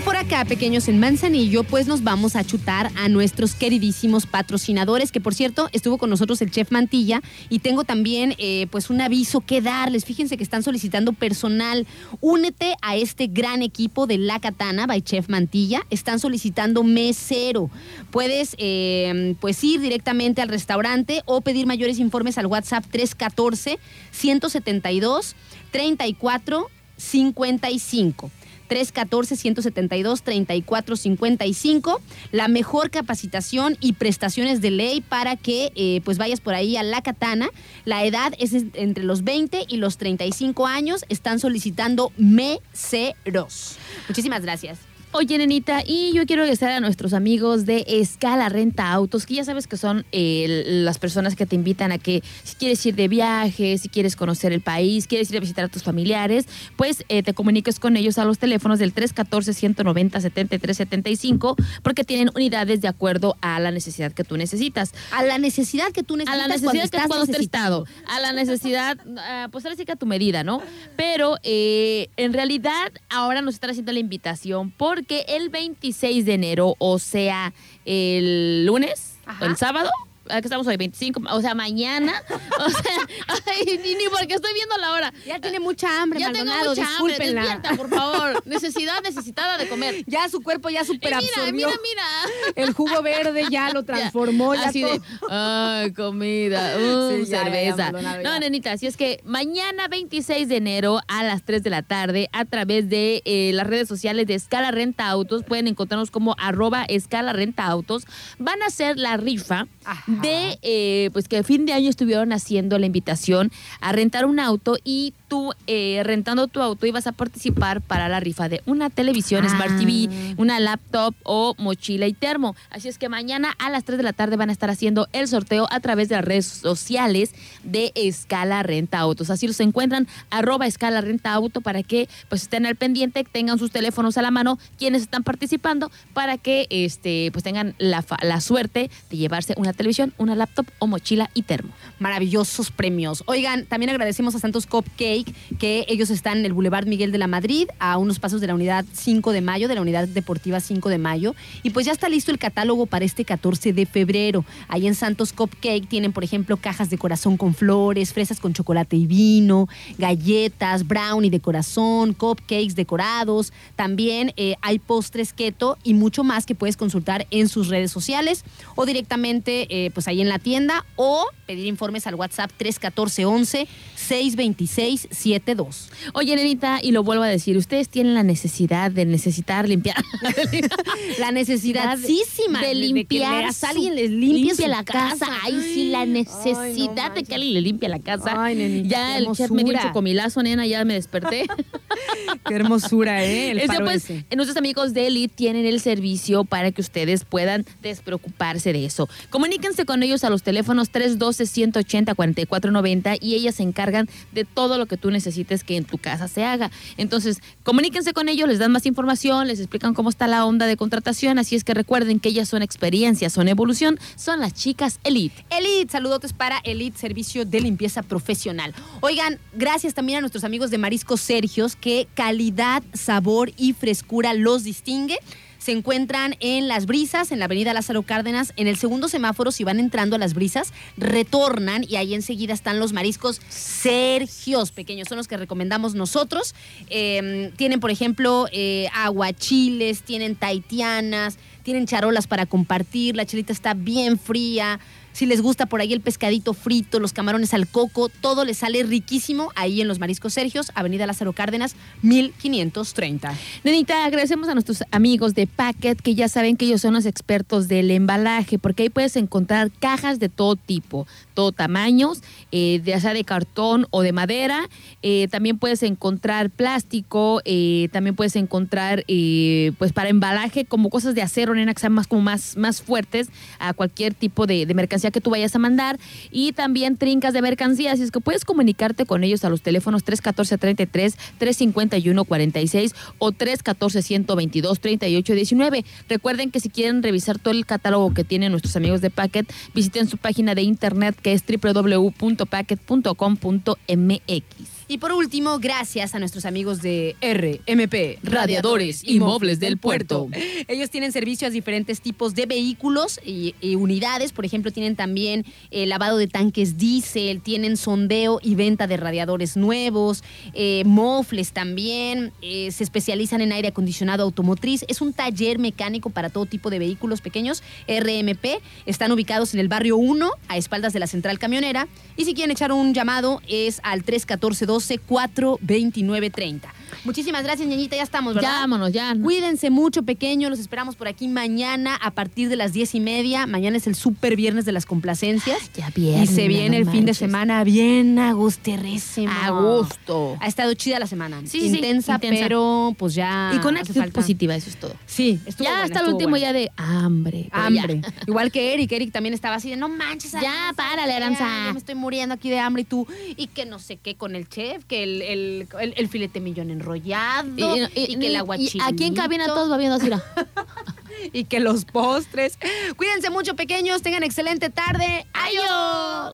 Por acá, pequeños en Manzanillo, pues nos vamos a chutar a nuestros queridísimos patrocinadores, que por cierto estuvo con nosotros el chef Mantilla y tengo también eh, pues un aviso que darles. Fíjense que están solicitando personal. Únete a este gran equipo de La Katana by Chef Mantilla. Están solicitando mesero. Puedes eh, pues ir directamente al restaurante o pedir mayores informes al WhatsApp 314 172 34 55. 314-172-3455. La mejor capacitación y prestaciones de ley para que eh, pues vayas por ahí a La Katana. La edad es en- entre los 20 y los 35 años. Están solicitando meseros. Muchísimas gracias. Oye, nenita, y yo quiero agradecer a nuestros amigos de Escala Renta Autos, que ya sabes que son eh, las personas que te invitan a que si quieres ir de viaje, si quieres conocer el país, quieres ir a visitar a tus familiares, pues eh, te comuniques con ellos a los teléfonos del 314-190-7375, porque tienen unidades de acuerdo a la necesidad que tú necesitas. A la necesidad que tú A necesitas la necesidad cuando que estás cuando necesitado. estado, a la necesidad, ah, pues ahora sí que a tu medida, ¿no? Pero eh, en realidad ahora nos están haciendo la invitación porque el 26 de enero, o sea, el lunes, Ajá. el sábado, ¿a qué estamos hoy? 25, o sea, mañana, o sea, ay, ni, ni porque estoy viendo la hora. Ya tiene mucha hambre, Ya tengo Maldonado, mucha hambre, discúlpenla. despierta, por favor. Necesidad necesitada de comer. Ya su cuerpo ya Y super mira, absorbió. mira, mira. El jugo verde ya lo transformó. Ya, Así todo. de, ay, comida, uh, Sí, ya, cerveza. Ya. no, nenita, así es que mañana 26 de enero a las 3 de la tarde, a través de eh, las redes sociales de Escala Renta Autos, pueden encontrarnos como arroba Escala Renta Autos, van a hacer la rifa Ajá. De eh, pues que a fin de año estuvieron haciendo la invitación a rentar un auto y tú eh, rentando tu auto ibas a participar para la rifa de una televisión Smart TV, Ah. una laptop o mochila y termo. Así es que mañana a las 3 de la tarde van a estar haciendo el sorteo a través de las redes sociales de Escala Renta Autos. Así los encuentran, arroba Escala Renta Auto para que pues estén al pendiente, tengan sus teléfonos a la mano, quienes están participando, para que este pues tengan la, la suerte de llevarse una televisión, una laptop o mochila y termo. maravillosos premios. Oigan, también agradecemos a Santos Cupcake, que ellos están en el Boulevard Miguel de la Madrid, a unos pasos de la unidad 5 de mayo, de la unidad deportiva 5 de mayo. Y pues ya está listo el catálogo para este 14 de febrero. Ahí en Santos Cupcake tienen, por ejemplo, cajas de corazón con flores, fresas con chocolate y vino, galletas, brownie de corazón, cupcakes decorados. También eh, hay postres keto y mucho más que puedes consultar en sus redes sociales o directamente eh, pues ahí en la tienda o pedir informes al WhatsApp 314 11 626 72. Oye, nenita, y lo vuelvo a decir, ustedes tienen la necesidad de necesitar limpiar. La necesidad de limpiar. que su- alguien les limpie, la casa. Ay, sí, la necesidad de que alguien le limpie la casa. Ay, nenita, ya el chef me dio chocomilazo, nena, ya me desperté. Qué hermosura, ¿eh? El Este, paro pues, ese. nuestros amigos de Elite tienen el servicio para que ustedes puedan despreocuparse de eso. Comuníquense con ellos a los teléfonos 312-180-4490 y ellas se encargan de todo lo que tú necesites que en tu casa se haga. Entonces, comuníquense con ellos, les dan más información, les explican cómo está la onda de contratación. Así es que recuerden que ellas son experiencia, son evolución, son las chicas Elite. Elite, saludotes para Elite Servicio de Limpieza Profesional. Oigan, gracias también a nuestros amigos de Marisco Sergios, que calidad, sabor y frescura los distingue. Se encuentran en Las Brisas, en la avenida Lázaro Cárdenas, en el segundo semáforo, si van entrando a Las Brisas, retornan y ahí enseguida están los mariscos Sergios, pequeños, son los que recomendamos nosotros. Eh, tienen, por ejemplo, eh, aguachiles, tienen taitianas, tienen charolas para compartir, la chelita está bien fría. Si les gusta por ahí el pescadito frito, los camarones al coco, todo les sale riquísimo ahí en los Mariscos Sergios, Avenida Lázaro Cárdenas, 1530. Nenita, agradecemos a nuestros amigos de Packet que ya saben que ellos son los expertos del embalaje, porque ahí puedes encontrar cajas de todo tipo, todo tamaños, eh, ya sea de cartón o de madera. Eh, también puedes encontrar plástico, eh, también puedes encontrar, eh, pues para embalaje, como cosas de acero, nena, que sean más, como más, más fuertes a cualquier tipo de, de mercancía que tú vayas a mandar. Y también trincas de mercancía, así es que puedes comunicarte con ellos a los teléfonos 314-33, 351-46 o 314-122-3819. Recuerden que si quieren revisar todo el catálogo que tienen nuestros amigos de Packet, visiten su página de internet que es www.packet.com.mx. Y por último, gracias a nuestros amigos de RMP, Radiadores y Muebles del Puerto. Ellos tienen servicio a diferentes tipos de vehículos y, y unidades. Por ejemplo, tienen también eh, lavado de tanques diésel, tienen sondeo y venta de radiadores nuevos, eh, mofles también. eh, se especializan en aire acondicionado automotriz. Es un taller mecánico para todo tipo de vehículos pequeños. RMP están ubicados en el barrio 1, a espaldas de la central camionera. Y si quieren echar un llamado, es al 314 12 429 30. Muchísimas gracias, ñañita. Ya estamos, ¿verdad? Ya, vámonos, ya. Cuídense mucho, pequeño. Los esperamos por aquí mañana a partir de las diez y media. Mañana es el super viernes de las complacencias. Ya viernes, Y se viene no el fin de semana bien agusterrísimo. A gusto. Ha estado chida la semana. Sí, sí, intensa, intensa. pero pues ya. Y con actitud positiva, eso es todo. Sí, estuvo ya buena, hasta el último buena. ya de hambre. Hambre. ya. Igual que Eric. Eric también estaba así de no manches. Ya, párale, Aranza. Ya me estoy muriendo aquí de hambre y tú. Y que no sé qué con el chef, que el, el, el- el filete millón enrollado. Y, que el aguachilito. aquí en cabina todos va viendo así. y que los postres. Cuídense mucho, pequeños. Tengan excelente tarde. ¡Adiós!